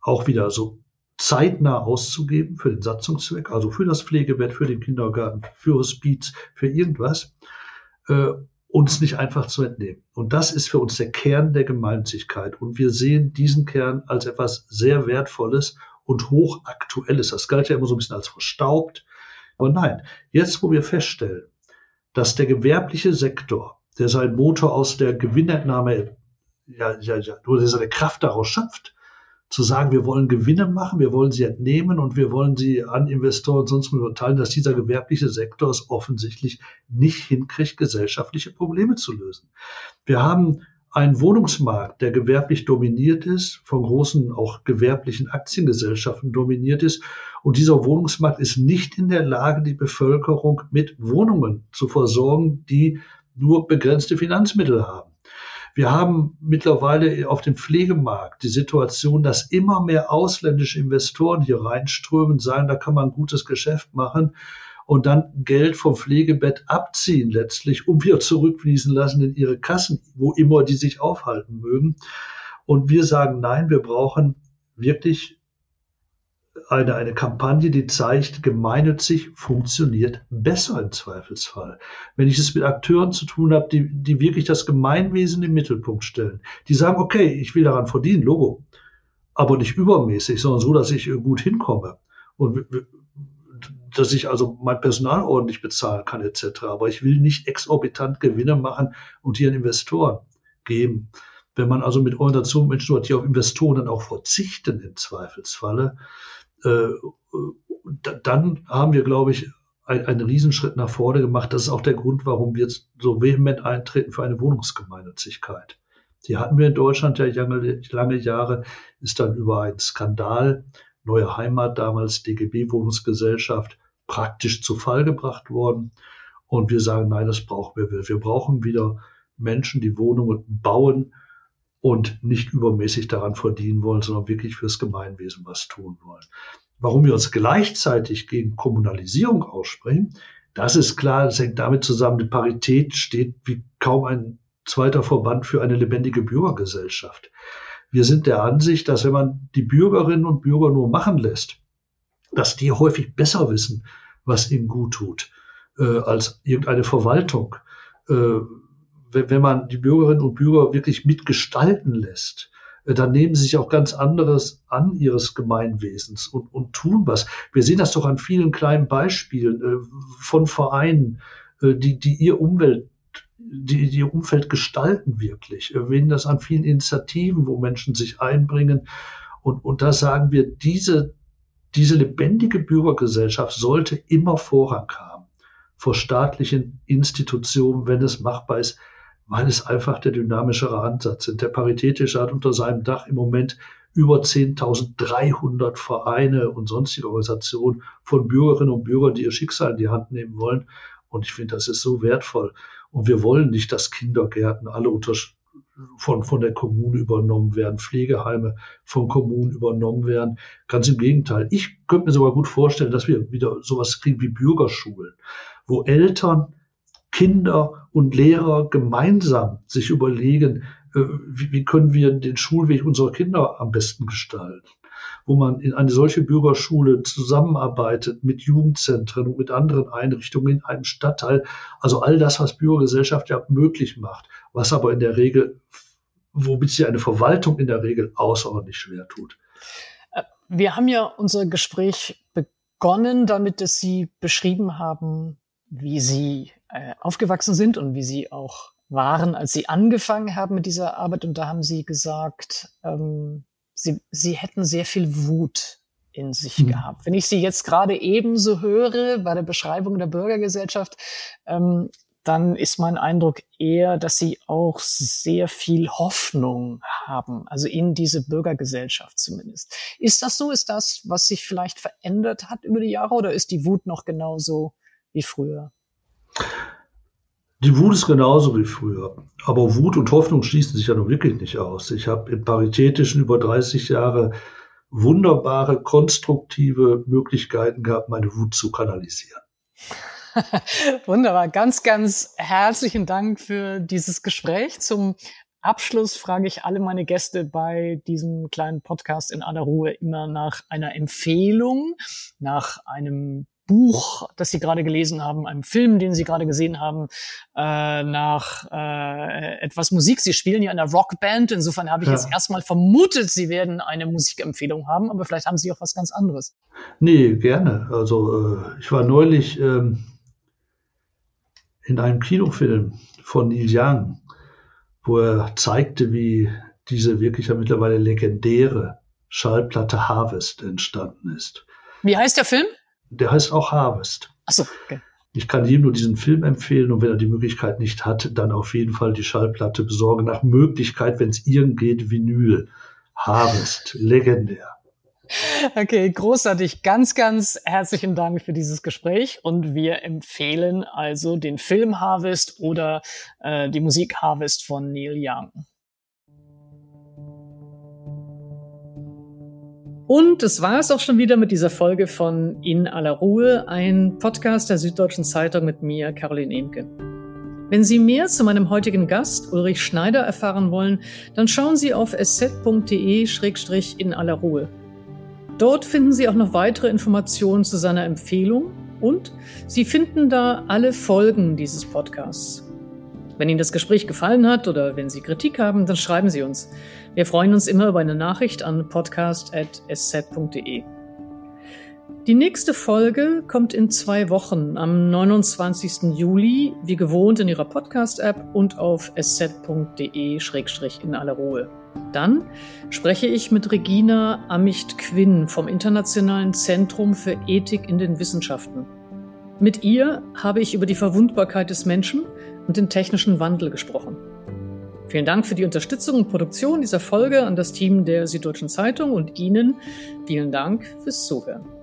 auch wieder so zeitnah auszugeben für den Satzungszweck, also für das Pflegebett, für den Kindergarten, für Hospiz, für irgendwas. Äh, uns nicht einfach zu entnehmen. Und das ist für uns der Kern der Gemeinnützigkeit. Und wir sehen diesen Kern als etwas sehr Wertvolles und hochaktuelles. Das galt ja immer so ein bisschen als verstaubt. Aber nein, jetzt wo wir feststellen, dass der gewerbliche Sektor, der seinen Motor aus der Gewinnentnahme, ja, ja, ja, nur seine Kraft daraus schöpft, zu sagen, wir wollen Gewinne machen, wir wollen sie entnehmen und wir wollen sie an Investoren sonst überteilen, dass dieser gewerbliche Sektor es offensichtlich nicht hinkriegt, gesellschaftliche Probleme zu lösen. Wir haben einen Wohnungsmarkt, der gewerblich dominiert ist, von großen auch gewerblichen Aktiengesellschaften dominiert ist. Und dieser Wohnungsmarkt ist nicht in der Lage, die Bevölkerung mit Wohnungen zu versorgen, die nur begrenzte Finanzmittel haben. Wir haben mittlerweile auf dem Pflegemarkt die Situation, dass immer mehr ausländische Investoren hier reinströmen, sagen, da kann man ein gutes Geschäft machen und dann Geld vom Pflegebett abziehen letztlich, um wieder zurückfließen lassen in ihre Kassen, wo immer die sich aufhalten mögen. Und wir sagen, nein, wir brauchen wirklich eine, eine Kampagne, die zeigt, gemeinnützig funktioniert besser im Zweifelsfall. Wenn ich es mit Akteuren zu tun habe, die, die wirklich das Gemeinwesen im Mittelpunkt stellen, die sagen, okay, ich will daran verdienen, Logo, aber nicht übermäßig, sondern so, dass ich gut hinkomme und dass ich also mein Personal ordentlich bezahlen kann etc. Aber ich will nicht exorbitant Gewinne machen und die an Investoren geben. Wenn man also mit Organisationen Menschen hat, die auf Investoren dann auch verzichten im Zweifelsfalle, äh, dann haben wir, glaube ich, einen Riesenschritt nach vorne gemacht. Das ist auch der Grund, warum wir jetzt so vehement eintreten für eine Wohnungsgemeinnützigkeit. Die hatten wir in Deutschland ja lange, lange Jahre, ist dann über einen Skandal, Neue Heimat, damals DGB Wohnungsgesellschaft, praktisch zu Fall gebracht worden. Und wir sagen, nein, das brauchen wir. Wir brauchen wieder Menschen, die Wohnungen bauen und nicht übermäßig daran verdienen wollen, sondern wirklich fürs Gemeinwesen was tun wollen. Warum wir uns gleichzeitig gegen Kommunalisierung aussprechen, das ist klar, das hängt damit zusammen, die Parität steht wie kaum ein zweiter Verband für eine lebendige Bürgergesellschaft. Wir sind der Ansicht, dass wenn man die Bürgerinnen und Bürger nur machen lässt, dass die häufig besser wissen, was ihnen gut tut, äh, als irgendeine Verwaltung. Äh, wenn man die Bürgerinnen und Bürger wirklich mitgestalten lässt, äh, dann nehmen sie sich auch ganz anderes an ihres Gemeinwesens und, und tun was. Wir sehen das doch an vielen kleinen Beispielen äh, von Vereinen, äh, die, die ihr Umwelt die, die Umfeld gestalten wirklich. Wir sehen das an vielen Initiativen, wo Menschen sich einbringen. Und, und da sagen wir, diese, diese lebendige Bürgergesellschaft sollte immer Vorrang haben vor staatlichen Institutionen, wenn es machbar ist, weil es einfach der dynamischere Ansatz sind. Der Paritätische hat unter seinem Dach im Moment über 10.300 Vereine und sonstige Organisationen von Bürgerinnen und Bürgern, die ihr Schicksal in die Hand nehmen wollen. Und ich finde, das ist so wertvoll. Und wir wollen nicht, dass Kindergärten alle unter, von, von der Kommune übernommen werden, Pflegeheime von Kommunen übernommen werden. Ganz im Gegenteil. Ich könnte mir sogar gut vorstellen, dass wir wieder sowas kriegen wie Bürgerschulen, wo Eltern, Kinder und Lehrer gemeinsam sich überlegen, äh, wie, können wir den Schulweg unserer Kinder am besten gestalten wo man in eine solche Bürgerschule zusammenarbeitet mit Jugendzentren und mit anderen Einrichtungen in einem Stadtteil. Also all das, was Bürgergesellschaft ja möglich macht, was aber in der Regel, womit sich eine Verwaltung in der Regel außerordentlich schwer tut. Wir haben ja unser Gespräch begonnen damit, dass Sie beschrieben haben, wie Sie äh, aufgewachsen sind und wie Sie auch waren, als Sie angefangen haben mit dieser Arbeit. Und da haben Sie gesagt, ähm, sie, sie hätten sehr viel Wut in sich mhm. gehabt. Wenn ich sie jetzt gerade ebenso höre bei der Beschreibung der Bürgergesellschaft, ähm, dann ist mein Eindruck eher, dass sie auch sehr viel Hoffnung haben, also in diese Bürgergesellschaft zumindest. Ist das so? Ist das, was sich vielleicht verändert hat über die Jahre oder ist die Wut noch genauso wie früher? Die Wut ist genauso wie früher. Aber Wut und Hoffnung schließen sich ja nun wirklich nicht aus. Ich habe im Paritätischen über 30 Jahre wunderbare, konstruktive Möglichkeiten gehabt, meine Wut zu kanalisieren. Wunderbar. Ganz, ganz herzlichen Dank für dieses Gespräch. Zum Abschluss frage ich alle meine Gäste bei diesem kleinen Podcast in aller Ruhe immer nach einer Empfehlung, nach einem Buch, das Sie gerade gelesen haben, einem Film, den Sie gerade gesehen haben, äh, nach äh, etwas Musik. Sie spielen ja in einer Rockband, insofern habe ich ja. jetzt erstmal vermutet, Sie werden eine Musikempfehlung haben, aber vielleicht haben Sie auch was ganz anderes. Nee, gerne. Also äh, ich war neulich ähm, in einem Kinofilm von Neil Young, wo er zeigte, wie diese wirklich ja mittlerweile legendäre Schallplatte Harvest entstanden ist. Wie heißt der Film? Der heißt auch Harvest. Ach so, okay. Ich kann jedem nur diesen Film empfehlen und wenn er die Möglichkeit nicht hat, dann auf jeden Fall die Schallplatte besorgen. Nach Möglichkeit, wenn es irgend geht, Vinyl. Harvest, legendär. Okay, großartig. Ganz, ganz herzlichen Dank für dieses Gespräch und wir empfehlen also den Film Harvest oder äh, die Musik Harvest von Neil Young. Und das war es auch schon wieder mit dieser Folge von In aller Ruhe, ein Podcast der Süddeutschen Zeitung mit mir, Caroline Emke. Wenn Sie mehr zu meinem heutigen Gast Ulrich Schneider erfahren wollen, dann schauen Sie auf sz.de-in aller Ruhe. Dort finden Sie auch noch weitere Informationen zu seiner Empfehlung und Sie finden da alle Folgen dieses Podcasts. Wenn Ihnen das Gespräch gefallen hat oder wenn Sie Kritik haben, dann schreiben Sie uns. Wir freuen uns immer über eine Nachricht an podcast.sz.de. Die nächste Folge kommt in zwei Wochen am 29. Juli, wie gewohnt in Ihrer Podcast-App und auf sz.de-in aller Ruhe. Dann spreche ich mit Regina Amicht-Quinn vom Internationalen Zentrum für Ethik in den Wissenschaften. Mit ihr habe ich über die Verwundbarkeit des Menschen und den technischen Wandel gesprochen. Vielen Dank für die Unterstützung und Produktion dieser Folge an das Team der Süddeutschen Zeitung und Ihnen vielen Dank fürs Zuhören.